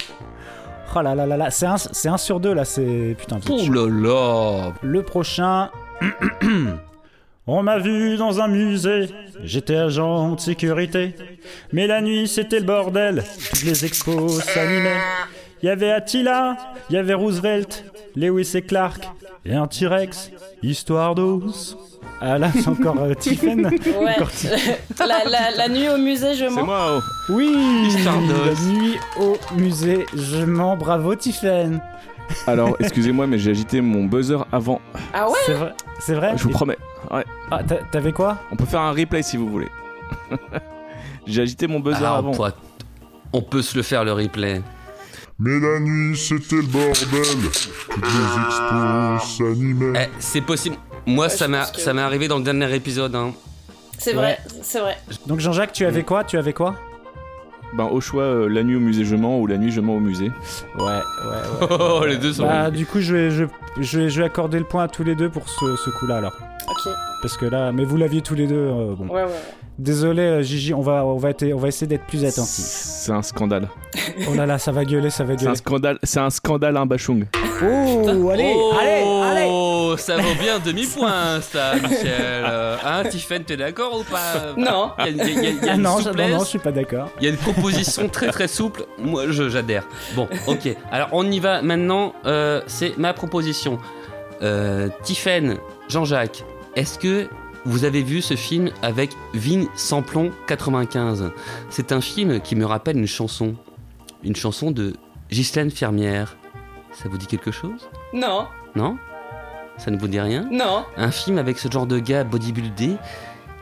Oh là là là là, c'est un, c'est un sur deux là, c'est. Putain, Oh là là Le prochain. On m'a vu dans un musée, j'étais agent de sécurité. Mais la nuit c'était le bordel, toutes les expos s'animaient. Il y avait Attila, il y avait Roosevelt, Lewis et Clark, et un T-Rex, histoire d'os. Ah là, c'est encore euh, Tiffen. Ouais. Encore Ti- la, la, la nuit au musée, je C'est mens. moi, oh. Oui Histoire La nuit au musée, je mens, bravo Tiffen. Alors, excusez-moi, mais j'ai agité mon buzzer avant. Ah ouais C'est vrai, c'est vrai Je vous promets. Ouais. Ah, t'a- t'avais quoi? On peut faire un replay si vous voulez. j'ai agité mon buzzer Ah, avant. toi, On peut se le faire le replay. Mais la nuit, c'était le bordel. Toutes les expos s'animaient. Eh, c'est possible. Moi, Ouais, ça je m'est pense que- ça m'est arrivé dans le dernier épisode. Hein. C'est vrai, c'est vrai. Donc Jean-Jacques, tu avais quoi? Tu avais quoi? Ben, au choix, euh, la nuit au musée je mens ou la nuit je mens au musée. Ouais, ouais, ouais. Oh, les deux sont. Bah, du coup, je vais, je, je, vais, je vais accorder le point à tous les deux pour ce, ce coup-là alors. Ok. Parce que là, mais vous l'aviez tous les deux. euh, bon. Ouais, ouais, ouais. Désolé, euh, Gigi, on va, on va, être- on va essayer d'être plus attentif. C'est un scandale. Oh là là, ça va gueuler, ça va C'est un gueuler. scandale, c'est un scandale, un bachung. Oh, allez, oh, allez, allez ça vaut bien demi-point, ça, Michel. Euh, hein, Tiffen, t'es d'accord ou pas? Non. Il y a, il y a- il y a Ah une non, je, non, souplesse, non, je suis pas d'accord. il y a une proposition très très souple. Moi, je- j'adhère. Bon, ok. Alors, on y va maintenant. Euh, c'est ma proposition. Euh, Tiffen, Jean-Jacques, est-ce que vous avez vu ce film avec Vin Samplon 95 C'est un film qui me rappelle une chanson. Une chanson de Ghislaine Fermière. Ça vous dit quelque chose? Non, Non? Ça ne vous dit rien? Non. Un film avec ce genre de gars bodybuildé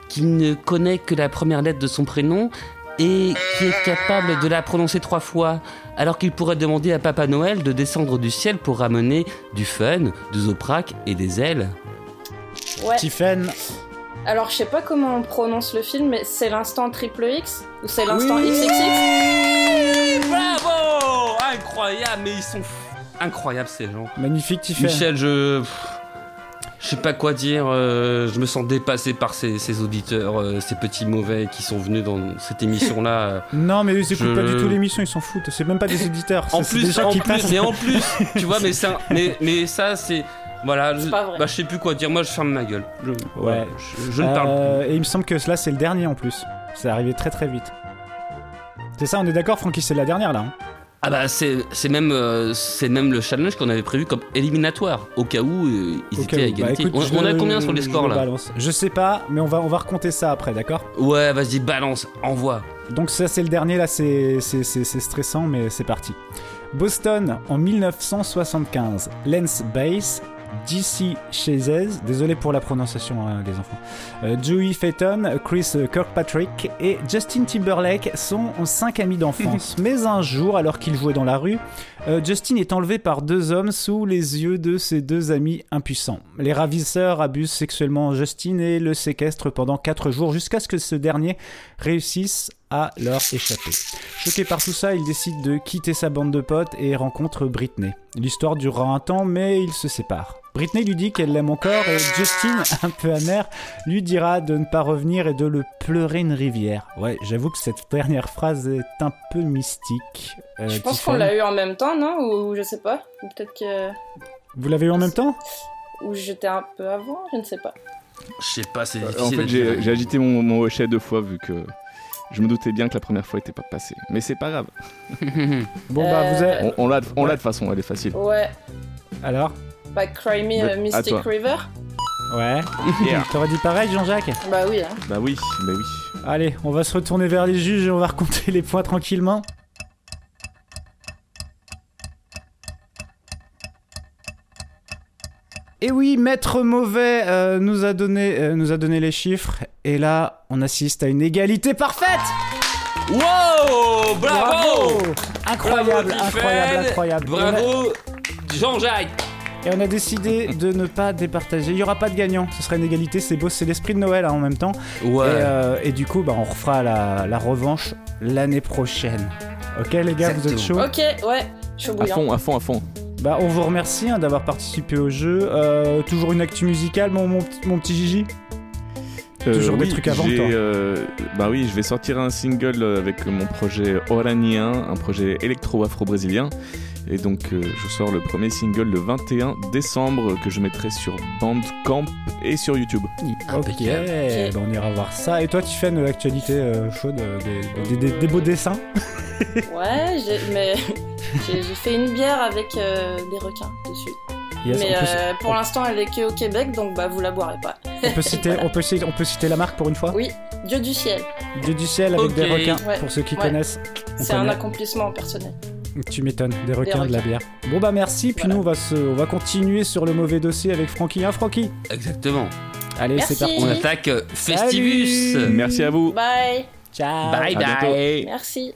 qui ne connaît que la première lettre de son prénom et qui est capable de la prononcer trois fois, alors qu'il pourrait demander à Papa Noël de descendre du ciel pour ramener du fun, du zoprac et des ailes. Ouais. Tiffen, Alors, je sais pas comment on prononce le film, mais c'est l'instant triple X Ou c'est l'instant Oui. XXX Bravo Incroyable, mais ils sont f- incroyables ces gens. magnifique Tiffen. Michel, je. Je sais pas quoi dire, euh, je me sens dépassé par ces, ces auditeurs, euh, ces petits mauvais qui sont venus dans cette émission-là. euh. Non, mais ils écoutent Je- pas du tout l'émission, ils s'en foutent. C'est même pas des auditeurs. En c'est- c'est des plus, gens en qui plus, passent. mais en plus, tu vois, mais ça, mais, mais ça, c'est. Voilà, je, C'est pas vrai. bah, je sais plus quoi dire. Moi, je ferme ma gueule. Je, Ouais. je, je ne parle Euh, Et il me semble que là, c'est le dernier en plus. C'est arrivé très très vite. C'est ça, on est d'accord, Francky, c'est la dernière là. hein Ah bah c'est c'est même euh, c'est même le challenge qu'on avait prévu comme éliminatoire au cas où euh, ils Au étaient cas à où. Bah, égalité. écoute, on, je on a combien sur les scores là balance. Je sais pas, mais on va, on va recompter ça après, d'accord Ouais, vas-y balance, envoie. Donc ça c'est le dernier, là c'est c'est- c'est- c'est stressant, mais c'est parti. Boston en 1975, Lance Bass, DC Chazes, désolé pour la prononciation hein, les enfants, euh, Joey Phaeton, Chris Kirkpatrick et Justin Timberlake sont cinq amis d'enfance. mais un jour, alors qu'ils jouaient dans la rue, euh, Justin est enlevé par deux hommes sous les yeux de ses deux amis impuissants. Les ravisseurs abusent sexuellement Justin et le séquestrent pendant quatre jours jusqu'à ce que ce dernier réussisse à leur échapper. Choqué par tout ça, il décide de quitter sa bande de potes et rencontre Britney. L'histoire durera un temps, mais ils se séparent. Britney lui dit qu'elle l'aime encore et Justin, un peu amer, lui dira de ne pas revenir et de le pleurer une rivière. Ouais, j'avoue que cette dernière phrase est un peu mystique. Euh, Je pense qu'on l'a eu en même temps, non Ou je sais pas. Ou peut-être que. Vous l'avez eu en même temps Ou j'étais un peu avant, je ne sais pas. Je sais pas, c'est En difficile. fait, j'ai dire. j'ai agité mon, mon hochet deux fois vu que je me doutais bien que la première fois était pas passée. Mais c'est pas grave. Bon bah vous avez... On, on l'a on l'a de toute façon, elle est facile. Ouais. Alors Bah, Cry Me Bah, euh, à Mystic. River Ouais. T'aurais dit pareil Jean-Jacques Bah oui, hein. Bah oui, bah oui. Allez, on va se retourner vers les juges et on va recompter les points tranquillement. Et oui, Maître Mauvais euh, nous, a donné, euh, nous a donné les chiffres, et là, on assiste à une égalité parfaite Wow Bravo, Incroyable, Bravo, incroyable, incroyable. Bravo Jean-Jacques Et on a décidé de ne pas départager. Il n'y aura pas de gagnant. Ce sera une égalité. C'est beau. C'est l'esprit de Noël hein, en même temps. Ouais. Et, euh, et du coup, bah, on refera la, la revanche l'année prochaine. Ok, les gars, vous êtes chauds Ok, ouais. Chaud À bouillant. fond, à fond, à fond. Bah, on vous remercie hein, d'avoir participé au jeu. Euh, toujours une actu musicale, mon, mon, petit- mon petit Gigi Toujours des trucs j'ai, toi. euh, bah oui, je vais sortir un single euh, avec mon projet Oranien, un projet électro-afro-brésilien. Et donc, euh, je sors le premier single le 21 décembre que je mettrai sur Bandcamp et sur YouTube. Ok, bah, on ira voir ça. Et toi, tu fais une actualité euh, chaude, euh, des, des- des- des beaux dessins Ouais, j'ai- mais j'ai fait une bière avec euh, des requins dessus. Yes, mais peut- euh, pour l'instant, elle est que au Québec, donc bah vous la boirez pas. on peut, citer, on, peut, citer- on peut citer la marque pour une fois Oui, Dieu du ciel. Dieu du ciel avec des requins, Ouais, pour ceux qui ouais. connaissent. on C'est un accomplissement personnel. Tu m'étonnes, des requins, de la bière. Bon bah merci, puis nous on va, se, on va continuer sur le mauvais dossier avec Francky. Hein Francky? Exactement. Allez, c'est parti. On attaque euh, Festivus Salut. Merci à vous. Bye. Ciao. Bye À bientôt. bye Merci.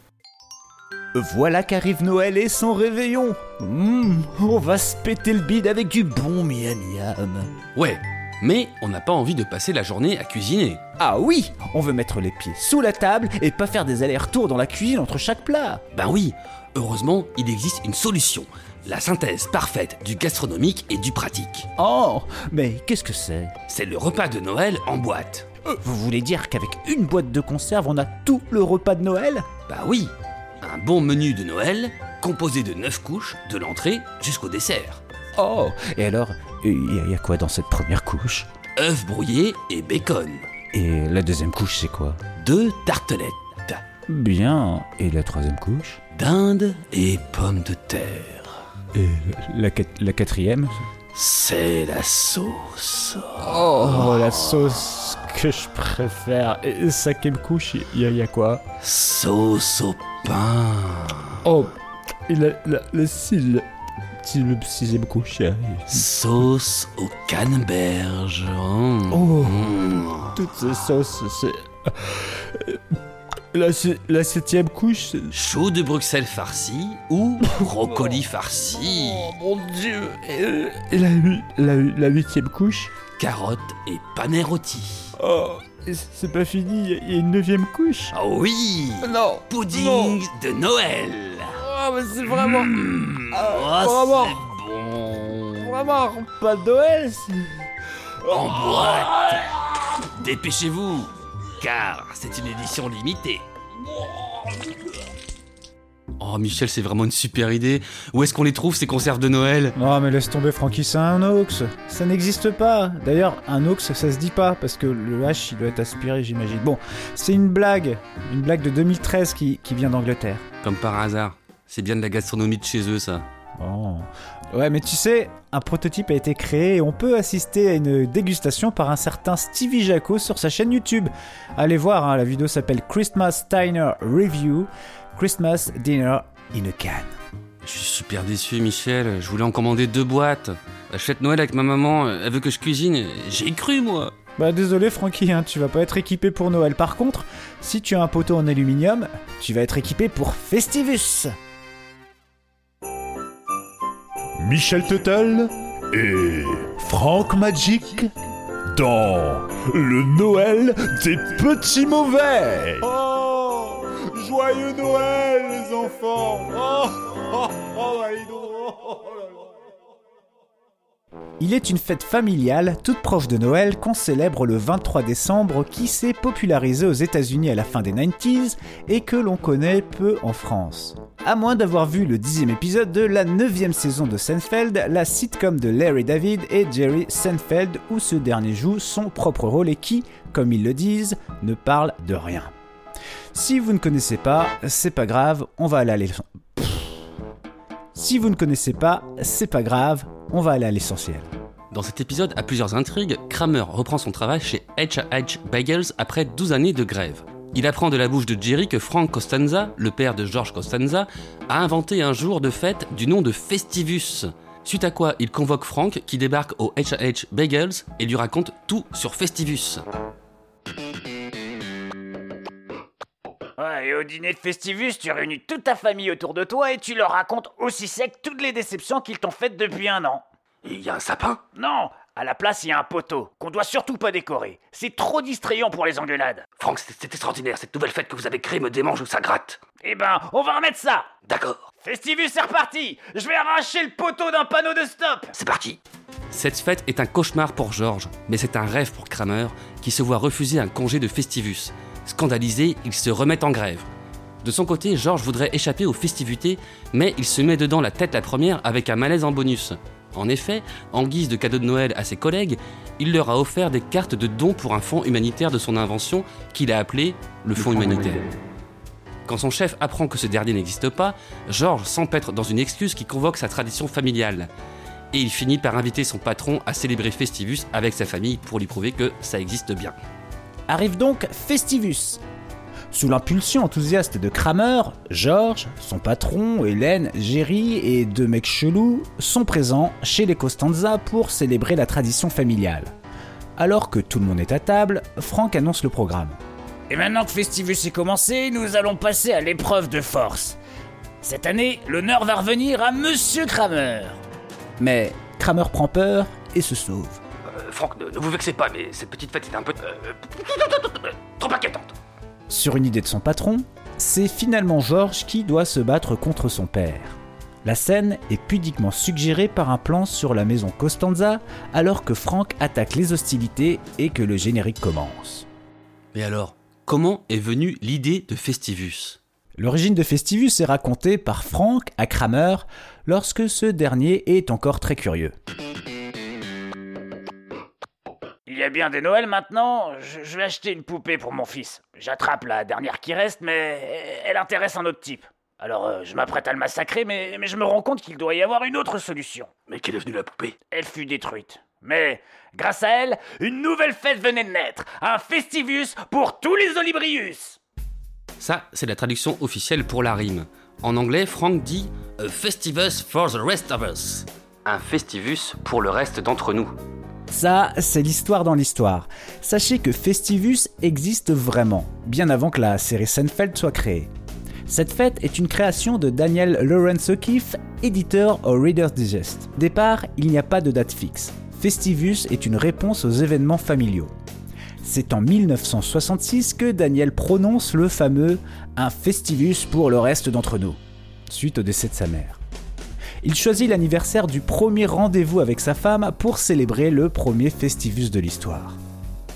Voilà qu'arrive Noël et son réveillon. Mmh, on va se péter le bide avec du bon miam miam. Ouais, mais on n'a pas envie de passer la journée à cuisiner. Ah oui, on veut mettre les pieds sous la table et pas faire des allers-retours dans la cuisine entre chaque plat. Ben oui, heureusement, il existe une solution. La synthèse parfaite du gastronomique et du pratique. Oh, mais qu'est-ce que c'est? C'est le repas de Noël en boîte. Euh, Vous voulez dire qu'avec une boîte de conserve, on a tout le repas de Noël? Bah oui, un bon menu de Noël composé de 9 couches, de l'entrée jusqu'au dessert. Oh, et alors, il y, a quoi dans cette première couche? Œufs brouillés et bacon. Et la deuxième couche, c'est quoi? Deux tartelettes. Bien, et la troisième couche? Dinde et pommes de terre. Et la, quat- la quatrième? C'est la sauce. Oh, la sauce que je préfère. Et cinquième couche, il y, a- il y a quoi? Sauce au pain. Oh, et la, la, la six- sixième couche, a- Sauce au canneberge. Mmh. Oh. Mmh. toutes ces sauces, c'est... La, la septième couche. Chou de Bruxelles farci ou brocoli farci? mon dieu Et la, la, hu- la huitième couche? Carottes et pané rôti. Oh, c'est pas fini, il y a- une neuvième couche Ah oui Non Pudding de Noël. Oh, mais c'est vraiment... Mmh. Ah, Oh, vraiment c'est bon. Vraiment, pas de Noël En boîte. Dépêchez-vous, car c'est une édition limitée. Oh Michel, c'est vraiment une super idée. Où est-ce qu'on les trouve ces conserves de Noël? Oh mais laisse tomber Francky, c'est un ox. Ça n'existe pas. D'ailleurs, un ox, ça se dit pas parce que le H, il doit être aspiré, j'imagine. Bon, c'est une blague, une blague de 2013 qui, qui vient d'Angleterre. Comme par hasard. C'est bien de la gastronomie de chez eux, ça. Oh. Ouais, mais tu sais, un prototype a été créé et on peut assister à une dégustation par un certain Stevie Jaco sur sa chaîne YouTube. Allez voir, hein, la vidéo s'appelle Christmas Diner Review, Christmas Dinner in a Can. Je suis super déçu, Michel. Je voulais en commander deux boîtes. La fête Noël avec ma maman, elle veut que je cuisine. J'ai cru, moi. Bah désolé Francky, hein, tu vas pas être équipé pour Noël. Par contre, si tu as un poteau en aluminium, tu vas être équipé pour Festivus. Michel Tuttle et Franck Magic dans le Noël des petits mauvais. Oh Joyeux Noël, les enfants Oh Oh Oh. Oh. Il est une fête familiale toute proche de Noël qu'on célèbre le 23 décembre qui s'est popularisée aux États-Unis à la fin des 90s et que l'on connaît peu en France. À moins d'avoir vu le dixième épisode de la neuvième saison de Seinfeld, la sitcom de Larry David et Jerry Seinfeld où ce dernier joue son propre rôle et qui, comme ils le disent, ne parle de rien. Si vous ne connaissez pas, c'est pas grave, on va aller à l'essentiel. Si vous ne connaissez pas, c'est pas grave, on va aller à l'essentiel. Dans cet épisode à plusieurs intrigues, Kramer reprend son travail chez H.H. Bagels après 12 années de grève. Il apprend de la bouche de Jerry que Frank Costanza, le père de George Costanza, a inventé un jour de fête du nom de Festivus. Suite à quoi il convoque Frank qui débarque au H.H. Bagels et lui raconte tout sur Festivus. Ouais, et au dîner de Festivus, tu réunis toute ta famille autour de toi et tu leur racontes aussi sec toutes les déceptions qu'ils t'ont faites depuis un an. Il y a un sapin? Non, à la place, il y a un poteau qu'on doit surtout pas décorer. C'est trop distrayant pour les engueulades. Franck, c'est extraordinaire. Cette nouvelle fête que vous avez créée me démange ou ça gratte. Eh ben, on va remettre ça D'accord. Festivus, c'est reparti Je vais arracher le poteau d'un panneau de stop C'est parti. Cette fête est un cauchemar pour George, mais c'est un rêve pour Kramer, qui se voit refuser un congé de Festivus. Scandalisé, il se remet en grève. De son côté, George voudrait échapper aux festivités, mais il se met dedans la tête la première avec un malaise en bonus. En effet, en guise de cadeau de Noël à ses collègues, il leur a offert des cartes de dons pour un fonds humanitaire de son invention qu'il a appelé le Fonds humanitaire. Quand son chef apprend que ce dernier n'existe pas, George s'empêtre dans une excuse qui convoque sa tradition familiale. Et il finit par inviter son patron à célébrer Festivus avec sa famille pour lui prouver que ça existe bien. Arrive donc Festivus. Sous l'impulsion enthousiaste de Kramer, George, son patron, Hélène, Jerry et deux mecs chelous sont présents chez les Costanza pour célébrer la tradition familiale. Alors que tout le monde est à table, Frank annonce le programme. Et maintenant que Festivus est commencé, nous allons passer à l'épreuve de force. Cette année, l'honneur va revenir à Monsieur Kramer. Mais Kramer prend peur et se sauve. Euh, Franck, ne, ne vous vexez pas, mais cette petite fête est un peu. euh, trop inquiétante. Sur une idée de son patron, c'est finalement George qui doit se battre contre son père. La scène est pudiquement suggérée par un plan sur la maison Costanza alors que Frank attaque les hostilités et que le générique commence. Mais alors, comment est venue l'idée de Festivus? L'origine de Festivus est racontée par Frank à Kramer lorsque ce dernier est encore très curieux. Il y a bien des Noëls maintenant, je, je vais acheter une poupée pour mon fils. J'attrape la dernière qui reste, mais elle intéresse un autre type. Alors euh, je m'apprête à le massacrer, mais, mais je me rends compte qu'il doit y avoir une autre solution. Mais qu'est devenue la poupée? Elle fut détruite. Mais, grâce à elle, une nouvelle fête venait de naître. Un Festivus pour tous les Olibrius. Ça, c'est la traduction officielle pour la rime. En anglais, Frank dit A Festivus for the rest of us. Un Festivus pour le reste d'entre nous. Ça, c'est l'histoire dans l'histoire. Sachez que Festivus existe vraiment, bien avant que la série Seinfeld soit créée. Cette fête est une création de Daniel Lawrence O'Keefe, éditeur au Reader's Digest. Départ, il n'y a pas de date fixe. Festivus est une réponse aux événements familiaux. C'est en 1966 que Daniel prononce le fameux Un Festivus pour le reste d'entre nous, suite au décès de sa mère. Il choisit l'anniversaire du premier rendez-vous avec sa femme pour célébrer le premier Festivus de l'histoire.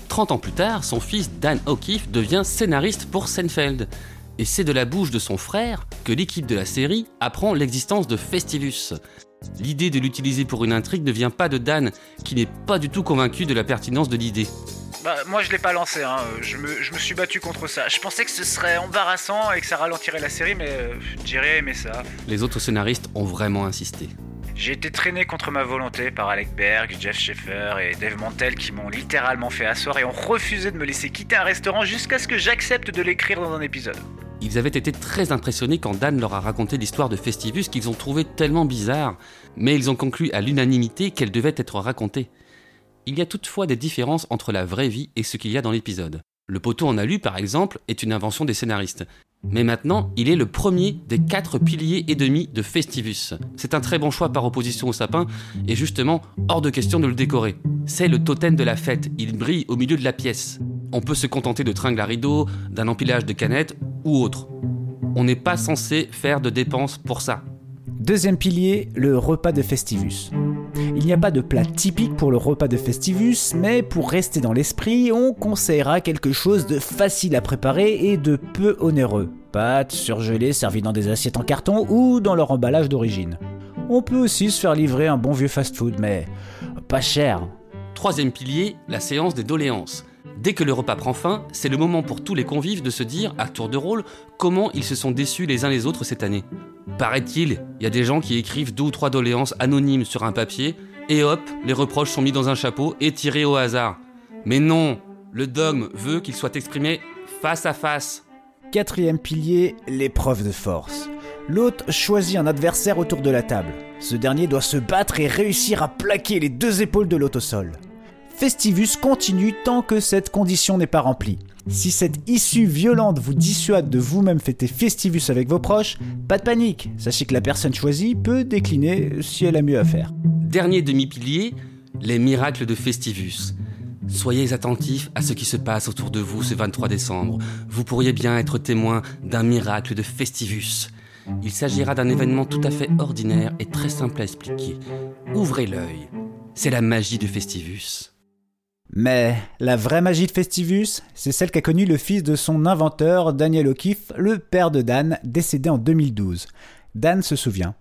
30 ans plus tard, son fils Dan O'Keefe devient scénariste pour Seinfeld. Et c'est de la bouche de son frère que l'équipe de la série apprend l'existence de Festivus. L'idée de l'utiliser pour une intrigue ne vient pas de Dan, qui n'est pas du tout convaincu de la pertinence de l'idée. Bah, moi je l'ai pas lancé, hein. je, me, je me suis battu contre ça. Je pensais que ce serait embarrassant et que ça ralentirait la série, mais euh, aimé ça. Les autres scénaristes ont vraiment insisté. J'ai été traîné contre ma volonté par Alec Berg, Jeff Schaeffer et Dave Mantel qui m'ont littéralement fait asseoir et ont refusé de me laisser quitter un restaurant jusqu'à ce que j'accepte de l'écrire dans un épisode. Ils avaient été très impressionnés quand Dan leur a raconté l'histoire de Festivus qu'ils ont trouvé tellement bizarre, mais ils ont conclu à l'unanimité qu'elle devait être racontée. Il y a toutefois des différences entre la vraie vie et ce qu'il y a dans l'épisode. Le poteau en alu, par exemple, est une invention des scénaristes. Mais maintenant, il est le premier des quatre piliers et demi de Festivus. C'est un très bon choix par opposition au sapin, et justement, hors de question de le décorer. C'est le totem de la fête, il brille au milieu de la pièce. On peut se contenter de tringles à rideaux, d'un empilage de canettes ou autre. On n'est pas censé faire de dépenses pour ça. Deuxième pilier, le repas de Festivus. Il n'y a pas de plat typique pour le repas de Festivus, mais pour rester dans l'esprit, on conseillera quelque chose de facile à préparer et de peu onéreux. Pâtes surgelées servies dans des assiettes en carton ou dans leur emballage d'origine. On peut aussi se faire livrer un bon vieux fast-food, mais pas cher. Troisième pilier, la séance des doléances. Dès que le repas prend fin, c'est le moment pour tous les convives de se dire, à tour de rôle, comment ils se sont déçus les uns les autres cette année. Paraît-il, il y a des gens qui écrivent deux ou trois doléances anonymes sur un papier, et hop, les reproches sont mis dans un chapeau et tirés au hasard. Mais non, le dogme veut qu'ils soient exprimés face à face. Quatrième pilier, l'épreuve de force. L'hôte choisit un adversaire autour de la table. Ce dernier doit se battre et réussir à plaquer les deux épaules de l'hôte. Festivus continue tant que cette condition n'est pas remplie. Si cette issue violente vous dissuade de vous-même fêter Festivus avec vos proches, pas de panique, sachez que la personne choisie peut décliner si elle a mieux à faire. Dernier demi-pilier, les miracles de Festivus. Soyez attentifs à ce qui se passe autour de vous ce 23 décembre. Vous pourriez bien être témoin d'un miracle de Festivus. Il s'agira d'un événement tout à fait ordinaire et très simple à expliquer. Ouvrez l'œil. C'est la magie de Festivus. Mais la vraie magie de Festivus, c'est celle qu'a connue le fils de son inventeur, Daniel O'Keefe, le père de Dan, décédé en 2012. Dan se souvient.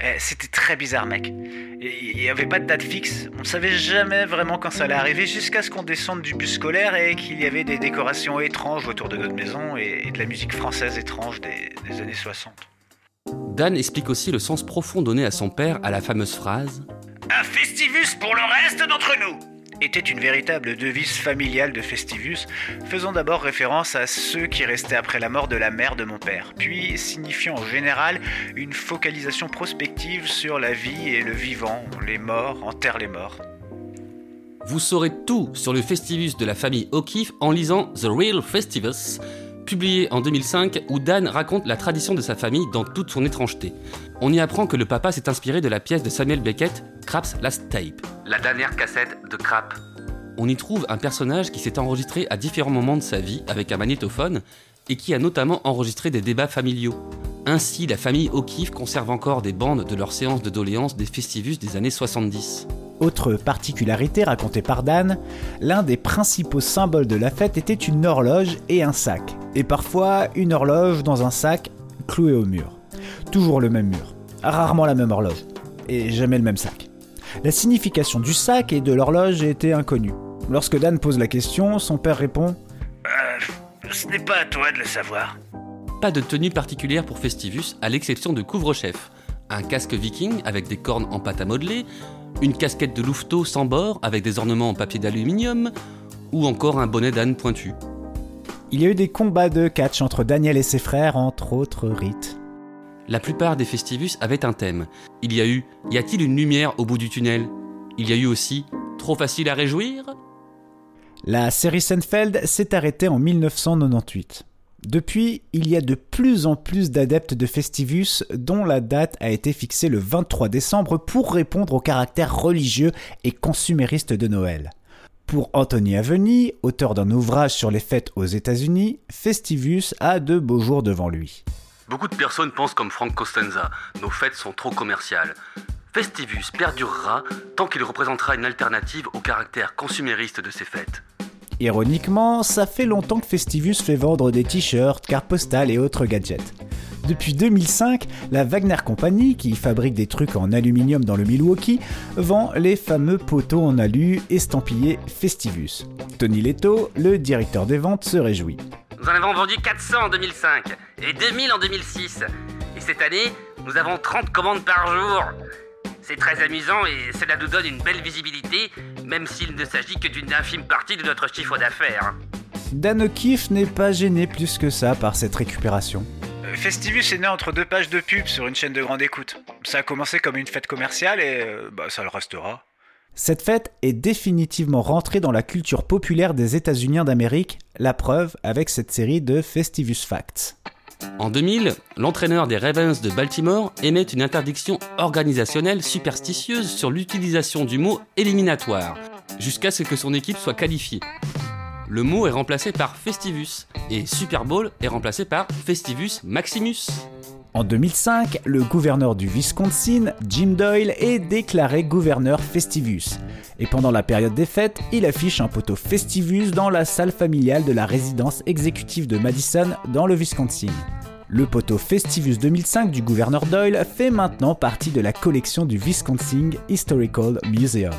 Eh, C'était très bizarre, mec. Il n'y avait pas de date fixe. On savait jamais vraiment quand ça allait arriver jusqu'à ce qu'on descende du bus scolaire et qu'il y avait des décorations étranges autour de notre maison et, et de la musique française étrange des, des années 60. Dan explique aussi le sens profond donné à son père à la fameuse phrase Un Festivus pour le reste d'entre nous était une véritable devise familiale de Festivus, faisant d'abord référence à ceux qui restaient après la mort de la mère de mon père, puis signifiant en général une focalisation prospective sur la vie et le vivant, les morts enterrent les morts. Vous saurez tout sur le Festivus de la famille O'Keefe en lisant The Real Festivus, publié en 2005 où Dan raconte la tradition de sa famille dans toute son étrangeté. On y apprend que le papa s'est inspiré de la pièce de Samuel Beckett, Craps Last Tape, la dernière cassette de Crap. On y trouve un personnage qui s'est enregistré à différents moments de sa vie avec un magnétophone et qui a notamment enregistré des débats familiaux. Ainsi, la famille O'Keefe conserve encore des bandes de leurs séances de doléances des Festivus des années 70. Autre particularité racontée par Dan, l'un des principaux symboles de la fête était une horloge et un sac. Et parfois une horloge dans un sac cloué au mur. Toujours le même mur. Rarement la même horloge. Et jamais le même sac. La signification du sac et de l'horloge était inconnue. Lorsque Dan pose la question, son père répond Euh, ce n'est pas à toi de le savoir. Pas de tenue particulière pour Festivus, à l'exception de couvre-chef. Un casque viking avec des cornes en pâte à modeler, une casquette de louveteau sans bord avec des ornements en papier d'aluminium, ou encore un bonnet d'âne pointu. Il y a eu des combats de catch entre Daniel et ses frères, entre autres rites. La plupart des Festivus avaient un thème. Il y a eu Y a-t-il une lumière au bout du tunnel? Il y a eu aussi Trop facile à réjouir? La série Seinfeld s'est arrêtée en 1998. Depuis, il y a de plus en plus d'adeptes de Festivus dont la date a été fixée le 23 décembre pour répondre au caractère religieux et consumériste de Noël. Pour Anthony Aveni, auteur d'un ouvrage sur les fêtes aux États-Unis, Festivus a de beaux jours devant lui. Beaucoup de personnes pensent comme Frank Costanza, nos fêtes sont trop commerciales. Festivus perdurera tant qu'il représentera une alternative au caractère consumériste de ces fêtes. Ironiquement, ça fait longtemps que Festivus fait vendre des t-shirts, cartes postales et autres gadgets. Depuis 2005, la Wagner Company, qui fabrique des trucs en aluminium dans le Milwaukee, vend les fameux poteaux en alu estampillés Festivus. Tony Leto, le directeur des ventes, se réjouit. Nous en avons vendu 400 en 2005 et 2000 en 2006. Et cette année, nous avons 30 commandes par jour. C'est très amusant et cela nous donne une belle visibilité, même s'il ne s'agit que d'une infime partie de notre chiffre d'affaires. Dan O'Keefe n'est pas gêné plus que ça par cette récupération. Festivus est né entre deux pages de pub sur une chaîne de grande écoute. Ça a commencé comme une fête commerciale et euh, bah, ça le restera. Cette fête est définitivement rentrée dans la culture populaire des États-Unis d'Amérique, la preuve avec cette série de Festivus Facts. En 2000, l'entraîneur des Ravens de Baltimore émet une interdiction organisationnelle superstitieuse sur l'utilisation du mot éliminatoire, jusqu'à ce que son équipe soit qualifiée. Le mot est remplacé par Festivus, et Super Bowl est remplacé par Festivus Maximus. En 2005, le gouverneur du Wisconsin, Jim Doyle, est déclaré gouverneur Festivus. Et pendant la période des fêtes, il affiche un poteau Festivus dans la salle familiale de la résidence exécutive de Madison dans le Wisconsin. Le poteau Festivus 2005 du gouverneur Doyle fait maintenant partie de la collection du Wisconsin Historical Museum.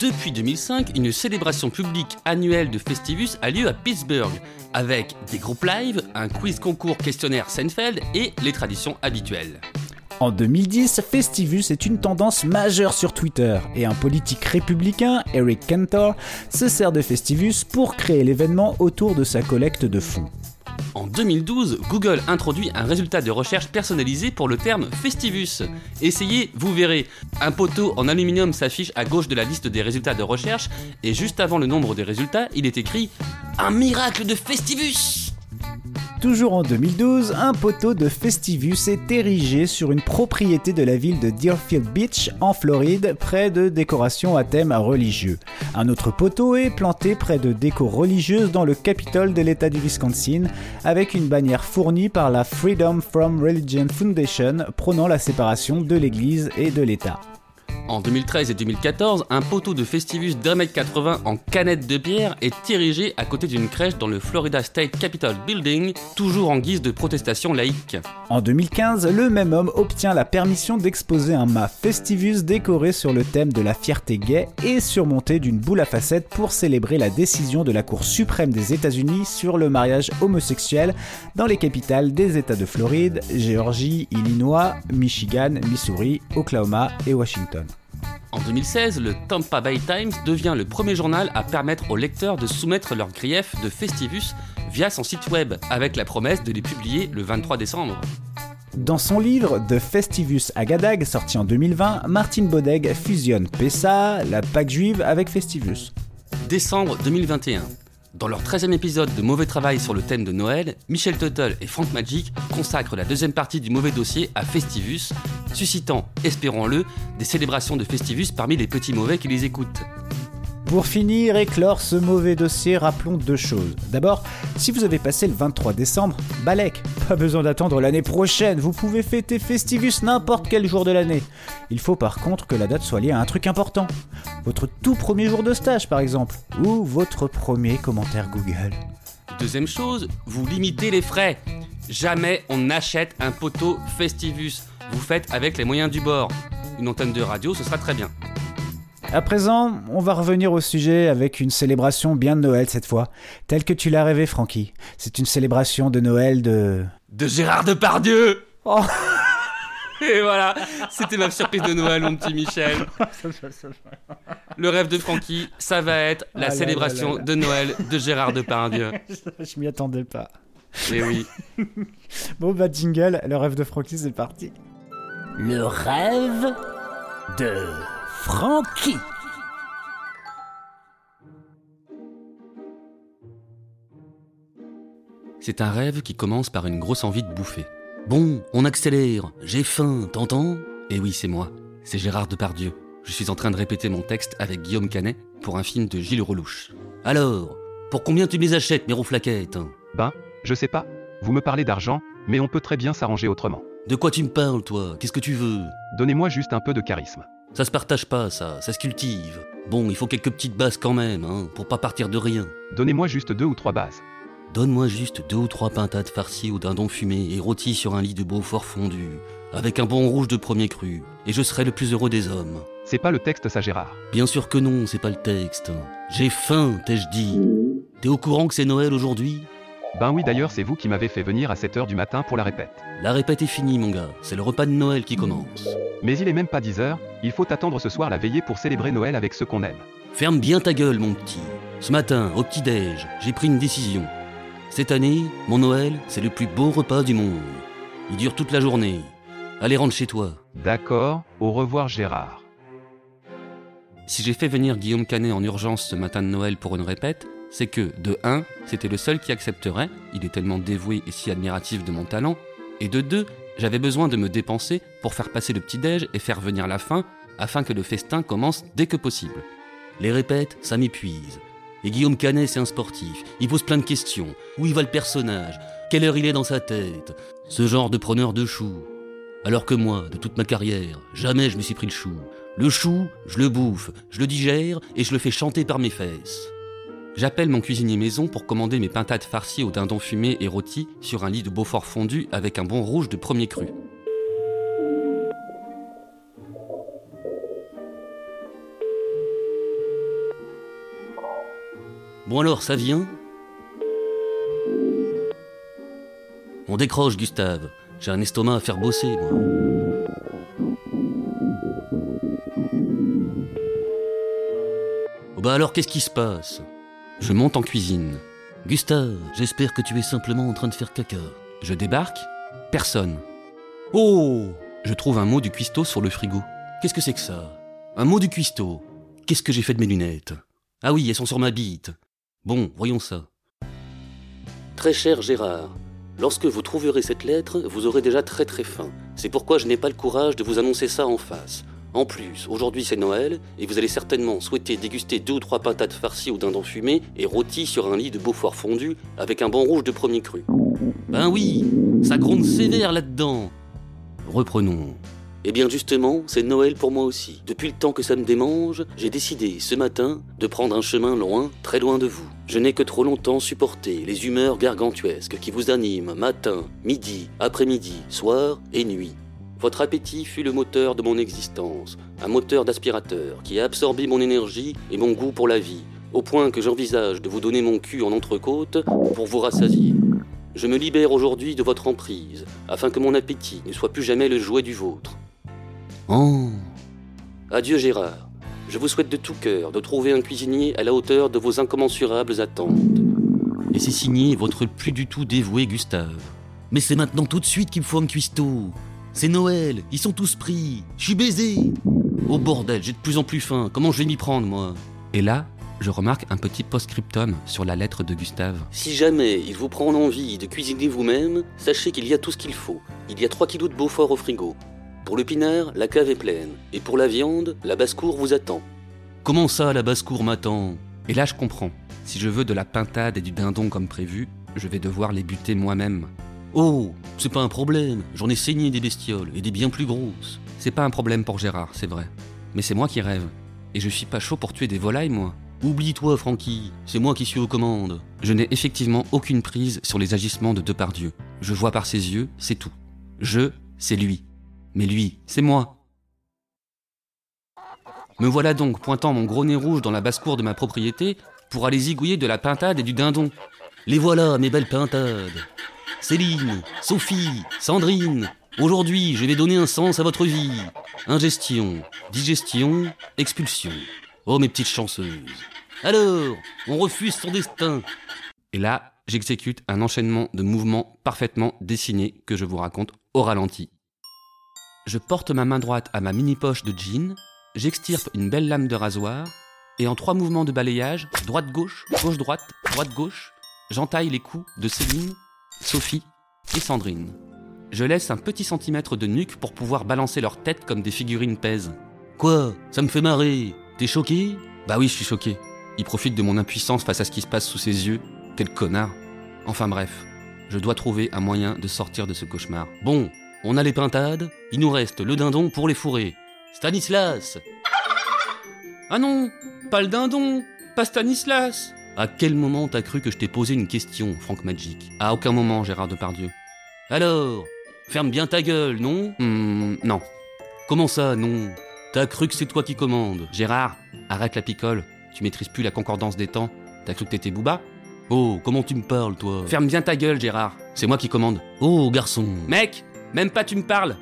Depuis 2005, une célébration publique annuelle de Festivus a lieu à Pittsburgh, avec des groupes live, un quiz concours questionnaire Seinfeld et les traditions habituelles. En 2010, Festivus est une tendance majeure sur Twitter et un politique républicain, Eric Cantor, se sert de Festivus pour créer l'événement autour de sa collecte de fonds. En 2012, Google introduit un résultat de recherche personnalisé pour le terme Festivus. Essayez, vous verrez. Un poteau en aluminium s'affiche à gauche de la liste des résultats de recherche et juste avant le nombre des résultats, il est écrit Un miracle de Festivus Toujours en 2012, un poteau de Festivus est érigé sur une propriété de la ville de Deerfield Beach en Floride, près de décorations à thème religieux. Un autre poteau est planté près de décos religieuses dans le Capitole de l'État du Wisconsin, avec une bannière fournie par la Freedom from Religion Foundation prônant la séparation de l'Église et de l'État. En 2013 et 2014, un poteau de Festivus d'un mètre 80 en canette de pierre est érigé à côté d'une crèche dans le Florida State Capitol Building, toujours en guise de protestation laïque. En 2015, le même homme obtient la permission d'exposer un mât Festivus décoré sur le thème de la fierté gay et surmonté d'une boule à facettes pour célébrer la décision de la Cour suprême des États-Unis sur le mariage homosexuel dans les capitales des États de Floride, Géorgie, Illinois, Michigan, Missouri, Oklahoma et Washington. En 2016, le Tampa Bay Times devient le premier journal à permettre aux lecteurs de soumettre leurs griefs de Festivus via son site web, avec la promesse de les publier le 23 décembre. Dans son livre The Festivus Agadag, sorti en 2020, Martine Bodeg fusionne Pessa, la Pâque juive, avec Festivus. Décembre 2021. Dans leur 13e épisode de Mauvais Travail sur le thème de Noël, Michel Tuttle et Frank Magic consacrent la deuxième partie du mauvais dossier à Festivus, suscitant, espérons-le, des célébrations de Festivus parmi les petits mauvais qui les écoutent. Pour finir et clore ce mauvais dossier, rappelons deux choses. D'abord, si vous avez passé le 23 décembre, Balek, pas besoin d'attendre l'année prochaine, vous pouvez fêter Festivus n'importe quel jour de l'année. Il faut par contre que la date soit liée à un truc important. Votre tout premier jour de stage par exemple, ou votre premier commentaire Google. Deuxième chose, vous limitez les frais. Jamais on n'achète un poteau Festivus. Vous faites avec les moyens du bord. Une antenne de radio, ce sera très bien. À présent, on va revenir au sujet avec une célébration bien de Noël cette fois, telle que tu l'as rêvé, Francky. C'est une célébration de Noël de. De Gérard Depardieu Oh Et voilà, c'était ma surprise de Noël, mon petit Michel. Le rêve de Francky, ça va être la Ah célébration là là. de Noël de Gérard Depardieu. Je m'y attendais pas. Et oui. Bon bah jingle, le rêve de Francky c'est parti. Le rêve de Francky. C'est un rêve qui commence par une grosse envie de bouffer. Bon, on accélère, j'ai faim, t'entends? Et oui, c'est moi, c'est Gérard Depardieu. Je suis en train de répéter mon texte avec Guillaume Canet pour un film de Gilles Relouche. Alors, pour combien tu me les achètes, mes rouflaquettes Ben, je sais pas. Vous me parlez d'argent, mais on peut très bien s'arranger autrement. De quoi tu me parles, toi? Qu'est-ce que tu veux? Donnez-moi juste un peu de charisme. Ça se partage pas, ça, ça se cultive. Bon, il faut quelques petites bases quand même, hein, pour pas partir de rien. Donnez-moi juste deux ou trois bases. Donne-moi juste deux ou trois pintades farcies au dindon fumé et rôties sur un lit de Beaufort fondu, avec un bon rouge de premier cru, et je serai le plus heureux des hommes. C'est pas le texte, ça, Gérard. Bien sûr que non, c'est pas le texte. J'ai faim, t'ai-je dit. T'es au courant que c'est Noël aujourd'hui? Ben oui, d'ailleurs, c'est vous qui m'avez fait venir à 7h du matin pour la répète. La répète est finie, mon gars. C'est le repas de Noël qui commence. Mais il est même pas 10h, il faut attendre ce soir la veillée pour célébrer Noël avec ceux qu'on aime. Ferme bien ta gueule, mon petit. Ce matin, au petit-déj, j'ai pris une décision. Cette année, mon Noël, c'est le plus beau repas du monde. Il dure toute la journée. Allez, rentre chez toi. D'accord, au revoir Gérard. Si j'ai fait venir Guillaume Canet en urgence ce matin de Noël pour une répète, c'est que, de 1, c'était le seul qui accepterait, il est tellement dévoué et si admiratif de mon talent, et de 2, j'avais besoin de me dépenser pour faire passer le petit-déj et faire venir la fin, afin que le festin commence dès que possible. Les répètes, ça m'épuise. Et Guillaume Canet, c'est un sportif. Il pose plein de questions. Où il va le personnage? Quelle heure il est dans sa tête? Ce genre de preneur de chou. Alors que moi, de toute ma carrière, jamais je me suis pris le chou. Le chou, je le bouffe, je le digère et je le fais chanter par mes fesses. J'appelle mon cuisinier maison pour commander mes pintades farcies au dindon fumé et rôti sur un lit de Beaufort fondu avec un bon rouge de premier cru. Bon alors, ça vient? On décroche, Gustave. J'ai un estomac à faire bosser, moi. Oh bah alors, qu'est-ce qui se passe? Je monte en cuisine. Gustave, j'espère que tu es simplement en train de faire caca. Je débarque Personne. Oh Je trouve un mot du cuistot sur le frigo. Qu'est-ce que c'est que ça? Un mot du cuistot. Qu'est-ce que j'ai fait de mes lunettes? Ah oui, elles sont sur ma bite. Bon, voyons ça. Très cher Gérard, lorsque vous trouverez cette lettre, vous aurez déjà très très faim. C'est pourquoi je n'ai pas le courage de vous annoncer ça en face. En plus, aujourd'hui c'est Noël, et vous allez certainement souhaiter déguster deux ou trois patates farcies au dindon fumé et rôties sur un lit de Beaufort fondu avec un bon rouge de premier cru. Ben oui, ça gronde sévère là-dedans. Reprenons. Eh bien justement, c'est Noël pour moi aussi. Depuis le temps que ça me démange, j'ai décidé ce matin de prendre un chemin loin, très loin de vous. Je n'ai que trop longtemps supporté les humeurs gargantuesques qui vous animent matin, midi, après-midi, soir et nuit. Votre appétit fut le moteur de mon existence, un moteur d'aspirateur qui a absorbé mon énergie et mon goût pour la vie, au point que j'envisage de vous donner mon cul en entrecôte pour vous rassasier. Je me libère aujourd'hui de votre emprise, afin que mon appétit ne soit plus jamais le jouet du vôtre. Oh Adieu Gérard. Je vous souhaite de tout cœur de trouver un cuisinier à la hauteur de vos incommensurables attentes. Et c'est signé votre plus du tout dévoué Gustave. Mais c'est maintenant tout de suite qu'il me faut un cuistot. C'est Noël, ils sont tous pris. Je suis baisé. Oh bordel, j'ai de plus en plus faim. Comment je vais m'y prendre, moi? Et là, je remarque un petit post-scriptum sur la lettre de Gustave. Si jamais il vous prend envie de cuisiner vous-même, sachez qu'il y a tout ce qu'il faut. Il y a 3 kilos de Beaufort au frigo. Pour le pinard, la cave est pleine. Et pour la viande, la basse-cour vous attend. Comment ça, la basse-cour m'attend? Et là, je comprends. Si je veux de la pintade et du dindon comme prévu, je vais devoir les buter moi-même. Oh, c'est pas un problème. J'en ai saigné des bestioles et des bien plus grosses. C'est pas un problème pour Gérard, c'est vrai. Mais c'est moi qui rêve. Et je suis pas chaud pour tuer des volailles, moi. Oublie-toi, Francky, c'est moi qui suis aux commandes. Je n'ai effectivement aucune prise sur les agissements de Depardieu. Je vois par ses yeux, c'est tout. Je, c'est lui. Mais lui, c'est moi. Me voilà donc pointant mon gros nez rouge dans la basse-cour de ma propriété pour aller zigouiller de la pintade et du dindon. Les voilà, mes belles pintades. Céline, Sophie, Sandrine, aujourd'hui je vais donner un sens à votre vie. Ingestion, digestion, expulsion. Oh mes petites chanceuses. Alors, on refuse son destin. Et là, j'exécute un enchaînement de mouvements parfaitement dessinés que je vous raconte au ralenti. Je porte ma main droite à ma mini-poche de jean, j'extirpe une belle lame de rasoir, et en trois mouvements de balayage, droite-gauche, gauche-droite, droite-gauche, j'entaille les coups de Céline, Sophie et Sandrine. Je laisse un petit centimètre de nuque pour pouvoir balancer leur tête comme des figurines pèses. Quoi? Ça me fait marrer T'es choqué? Bah oui, je suis choqué. Il profite de mon impuissance face à ce qui se passe sous ses yeux. Quel connard. Enfin bref, je dois trouver un moyen de sortir de ce cauchemar. Bon, on a les pintades, il nous reste le dindon pour les fourrer. Stanislas Ah non, pas le dindon, pas Stanislas À quel moment t'as cru que je t'ai posé une question, Franck Magic? À aucun moment, Gérard Depardieu. Alors Ferme bien ta gueule, non? Hmm, non. Comment ça, non? T'as cru que c'est toi qui commandes Gérard, arrête la picole. Tu maîtrises plus la concordance des temps. T'as cru que t'étais Booba? Oh, comment tu me parles, toi? Ferme bien ta gueule, Gérard. C'est moi qui commande. Oh, garçon. Mec, même pas tu me parles.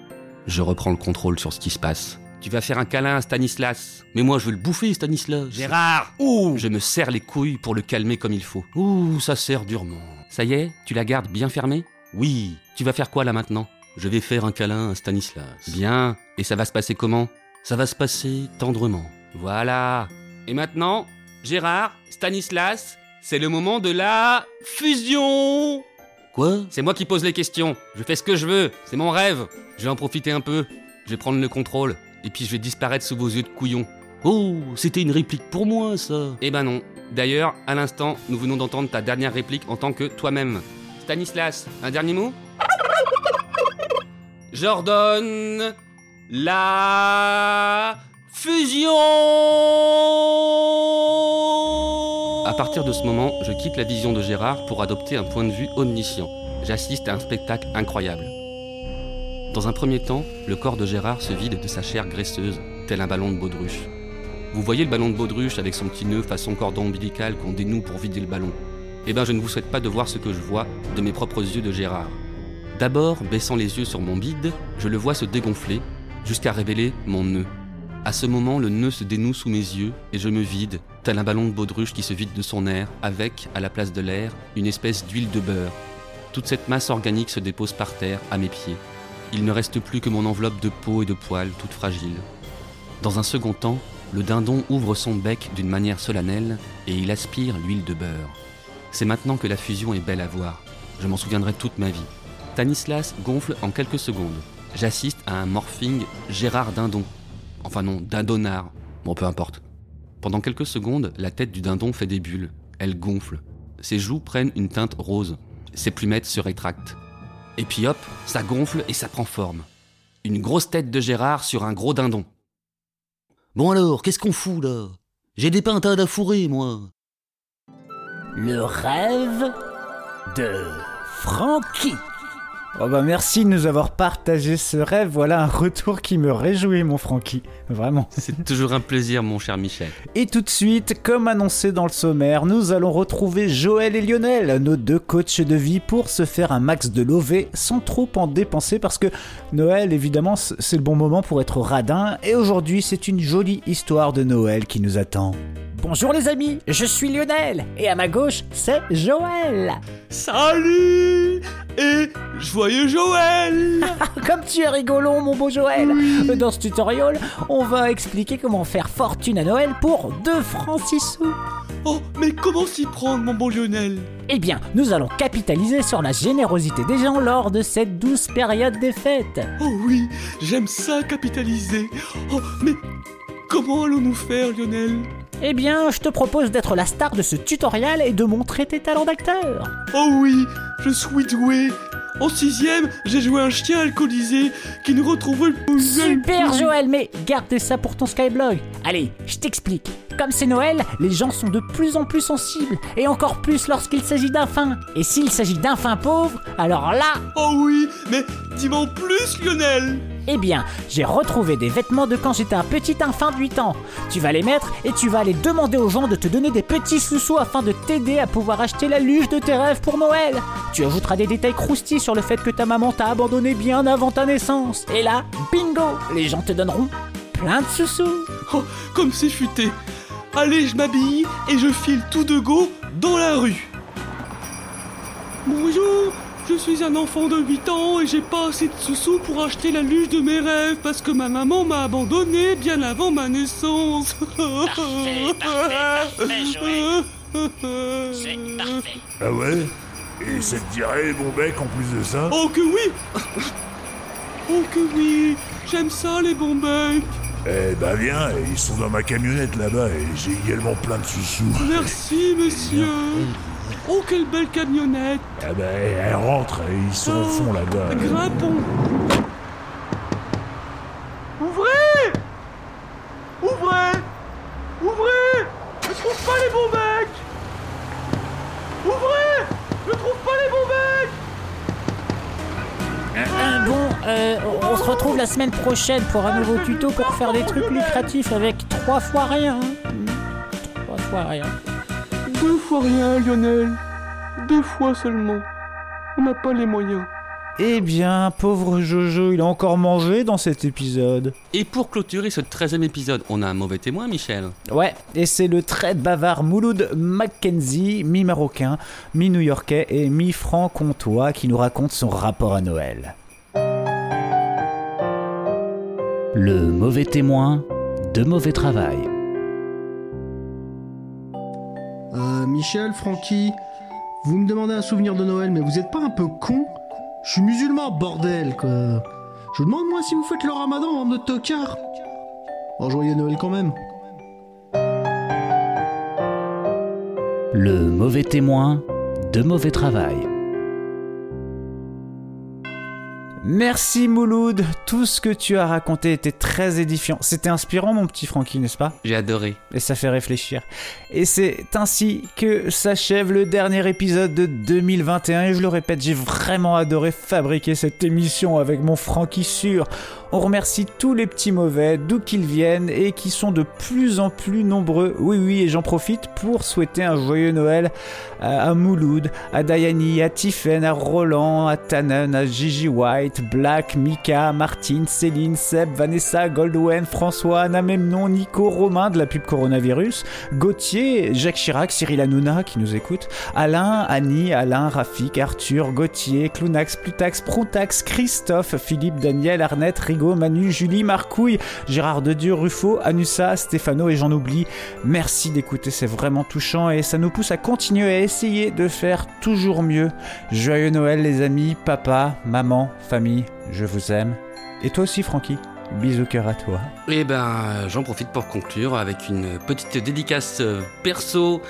Je reprends le contrôle sur ce qui se passe. Tu vas faire un câlin à Stanislas. Mais moi, je veux le bouffer, Stanislas. Gérard Ouh Je me serre les couilles pour le calmer comme il faut. Ouh, ça serre durement. Ça y est Tu la gardes bien fermée? Oui. Tu vas faire quoi là maintenant? Je vais faire un câlin à Stanislas. Bien. Et ça va se passer comment? Ça va se passer tendrement. Voilà. Et maintenant, Gérard, Stanislas, c'est le moment de la fusion Quoi? C'est moi qui pose les questions. Je fais ce que je veux. C'est mon rêve. Je vais en profiter un peu. Je vais prendre le contrôle. Et puis je vais disparaître sous vos yeux de couillon. Oh, c'était une réplique pour moi, ça. Eh ben non. D'ailleurs, à l'instant, nous venons d'entendre ta dernière réplique en tant que toi-même. Stanislas, un dernier mot? J'ordonne la fusion À partir de ce moment, je quitte la vision de Gérard pour adopter un point de vue omniscient. J'assiste à un spectacle incroyable. Dans un premier temps, le corps de Gérard se vide de sa chair graisseuse, tel un ballon de baudruche. Vous voyez le ballon de baudruche avec son petit nœud façon cordon ombilical qu'on dénoue pour vider le ballon Eh ben je ne vous souhaite pas de voir ce que je vois de mes propres yeux de Gérard. D'abord, baissant les yeux sur mon bide, je le vois se dégonfler jusqu'à révéler mon nœud. À ce moment, le nœud se dénoue sous mes yeux et je me vide, tel un ballon de baudruche qui se vide de son air, avec, à la place de l'air, une espèce d'huile de beurre. Toute cette masse organique se dépose par terre, à mes pieds. Il ne reste plus que mon enveloppe de peau et de poils, toute fragile. Dans un second temps, le dindon ouvre son bec d'une manière solennelle et il aspire l'huile de beurre. C'est maintenant que la fusion est belle à voir. Je m'en souviendrai toute ma vie. Stanislas gonfle en quelques secondes. J'assiste à un morphing Gérard Dindon. Enfin non, Dindonard. Bon, peu importe. Pendant quelques secondes, la tête du dindon fait des bulles. Elle gonfle. Ses joues prennent une teinte rose. Ses plumettes se rétractent. Et puis hop, ça gonfle et ça prend forme. Une grosse tête de Gérard sur un gros dindon. Bon alors, qu'est-ce qu'on fout là? J'ai des pintades à fourrer, moi. Le rêve de Francky. Oh bah merci de nous avoir partagé ce rêve. Voilà un retour qui me réjouit, mon Francky. Vraiment. C'est toujours un plaisir, mon cher Michel. Et tout de suite, comme annoncé dans le sommaire, nous allons retrouver Joël et Lionel, nos deux coachs de vie, pour se faire un max de lové sans trop en dépenser parce que Noël, évidemment, c'est le bon moment pour être radin. Et aujourd'hui, c'est une jolie histoire de Noël qui nous attend. Bonjour les amis, je suis Lionel et à ma gauche c'est Joël. Salut et joyeux Joël Comme tu es rigolo mon beau Joël. Dans ce tutoriel, on va expliquer comment faire fortune à Noël pour 2 francs 6 sous. Oh, mais comment s'y prendre mon bon Lionel? Eh bien, nous allons capitaliser sur la générosité des gens lors de cette douce période des fêtes. Oh oui, j'aime ça capitaliser. Oh, mais comment allons-nous faire Lionel? Eh bien, je te propose d'être la star de ce tutoriel et de montrer tes talents d'acteur. Oh oui, je suis doué. En sixième, j'ai joué un chien alcoolisé qui ne retrouvait le Super Joël, mais gardez ça pour ton Skyblog. Allez, je t'explique. Comme c'est Noël, les gens sont de plus en plus sensibles, et encore plus lorsqu'il s'agit d'un fin. Et s'il s'agit d'un fin pauvre, alors là... Oh oui, mais dis-moi en plus Lionel eh bien, j'ai retrouvé des vêtements de quand j'étais un petit infant de 8 ans. Tu vas les mettre et tu vas aller demander aux gens de te donner des petits sous-sous afin de t'aider à pouvoir acheter la luge de tes rêves pour Noël. Tu ajouteras des détails croustillés sur le fait que ta maman t'a abandonné bien avant ta naissance. Et là, bingo, les gens te donneront plein de sous-sous. Oh, comme c'est futé. Allez, je m'habille et je file tout de go dans la rue. Bonjour, je suis un enfant de 8 ans et j'ai pas assez de sous-sous pour acheter la luge de mes rêves parce que ma maman m'a abandonné bien avant ma naissance. Parfait, parfait, parfait, Joël. C'est parfait. Ah ouais? Et ça te dirait bon bec en plus de ça? Oh que oui Oh que oui J'aime ça les bons becs Eh bah viens, ils sont dans ma camionnette là-bas et j'ai également plein de sous-sous. Merci monsieur Oh, quelle belle camionnette. Ah bah, elle rentre, ils sont au fond là-bas. Grimpons. Ouvrez. Ouvrez. Ouvrez. Je trouve pas les bons becs Ouvrez. Je trouve pas les bons becs Euh, bon, euh, on se retrouve la semaine prochaine pour un nouveau tuto pour faire des trucs lucratifs avec trois fois rien. Trois fois rien. Deux fois rien, Lionel. Deux fois seulement. On n'a pas les moyens. Eh bien, pauvre Jojo, il a encore mangé dans cet épisode. Et pour clôturer ce 13e épisode, on a un mauvais témoin, Michel. Ouais, et c'est le très bavard Mouloud Mackenzie, mi-marocain, mi-new-yorkais et mi-franc-comtois qui nous raconte son rapport à Noël. Le mauvais témoin de mauvais travail. Euh, Michel, Francky, vous me demandez un souvenir de Noël, mais vous êtes pas un peu con? Je suis musulman, bordel, quoi. Je vous demande, moi, si vous faites le ramadan en de tocard. Oh, joyeux Noël quand même. Le mauvais témoin de mauvais travail. Merci Mouloud, tout ce que tu as raconté était très édifiant. C'était inspirant mon petit Francky, n'est-ce pas? J'ai adoré. Et ça fait réfléchir. Et c'est ainsi que s'achève le dernier épisode de 2021. Et je le répète, j'ai vraiment adoré fabriquer cette émission avec mon Francky sûr. On remercie tous les petits mauvais, d'où qu'ils viennent, et qui sont de plus en plus nombreux. Oui, oui, et j'en profite pour souhaiter un joyeux Noël à, Mouloud, à Dayani, à Tiffen, à Roland, à Tannen, à Gigi White, Black, Mika, Martine, Céline, Seb, Vanessa, Goldwen, François, Anna Memnon, Nico, Romain de la pub coronavirus, Gauthier, Jacques Chirac, Cyril Hanouna qui nous écoute, Alain, Annie, Alain, Rafik, Arthur, Gauthier, Clounax, Plutax, Proutax, Christophe, Philippe, Daniel, Arnette, Manu, Julie, Marcouille, Gérard Dedieu, Ruffo, Anussa, Stéphano et j'en oublie. Merci d'écouter, c'est vraiment touchant et ça nous pousse à continuer à essayer de faire toujours mieux. Joyeux Noël les amis, papa, maman, famille, je vous aime. Et toi aussi Francky, bisous cœur à toi. Et ben, j'en profite pour conclure avec une petite dédicace euh, perso.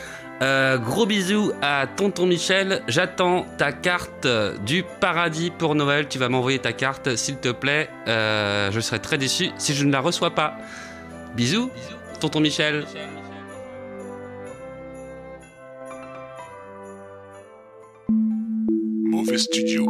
Euh, gros bisous à tonton Michel. J'attends ta carte du paradis pour Noël. Tu vas m'envoyer ta carte, s'il te plaît. Euh, je serai très déçu si je ne la reçois pas. Bisous, tonton Michel. Mauvais studio.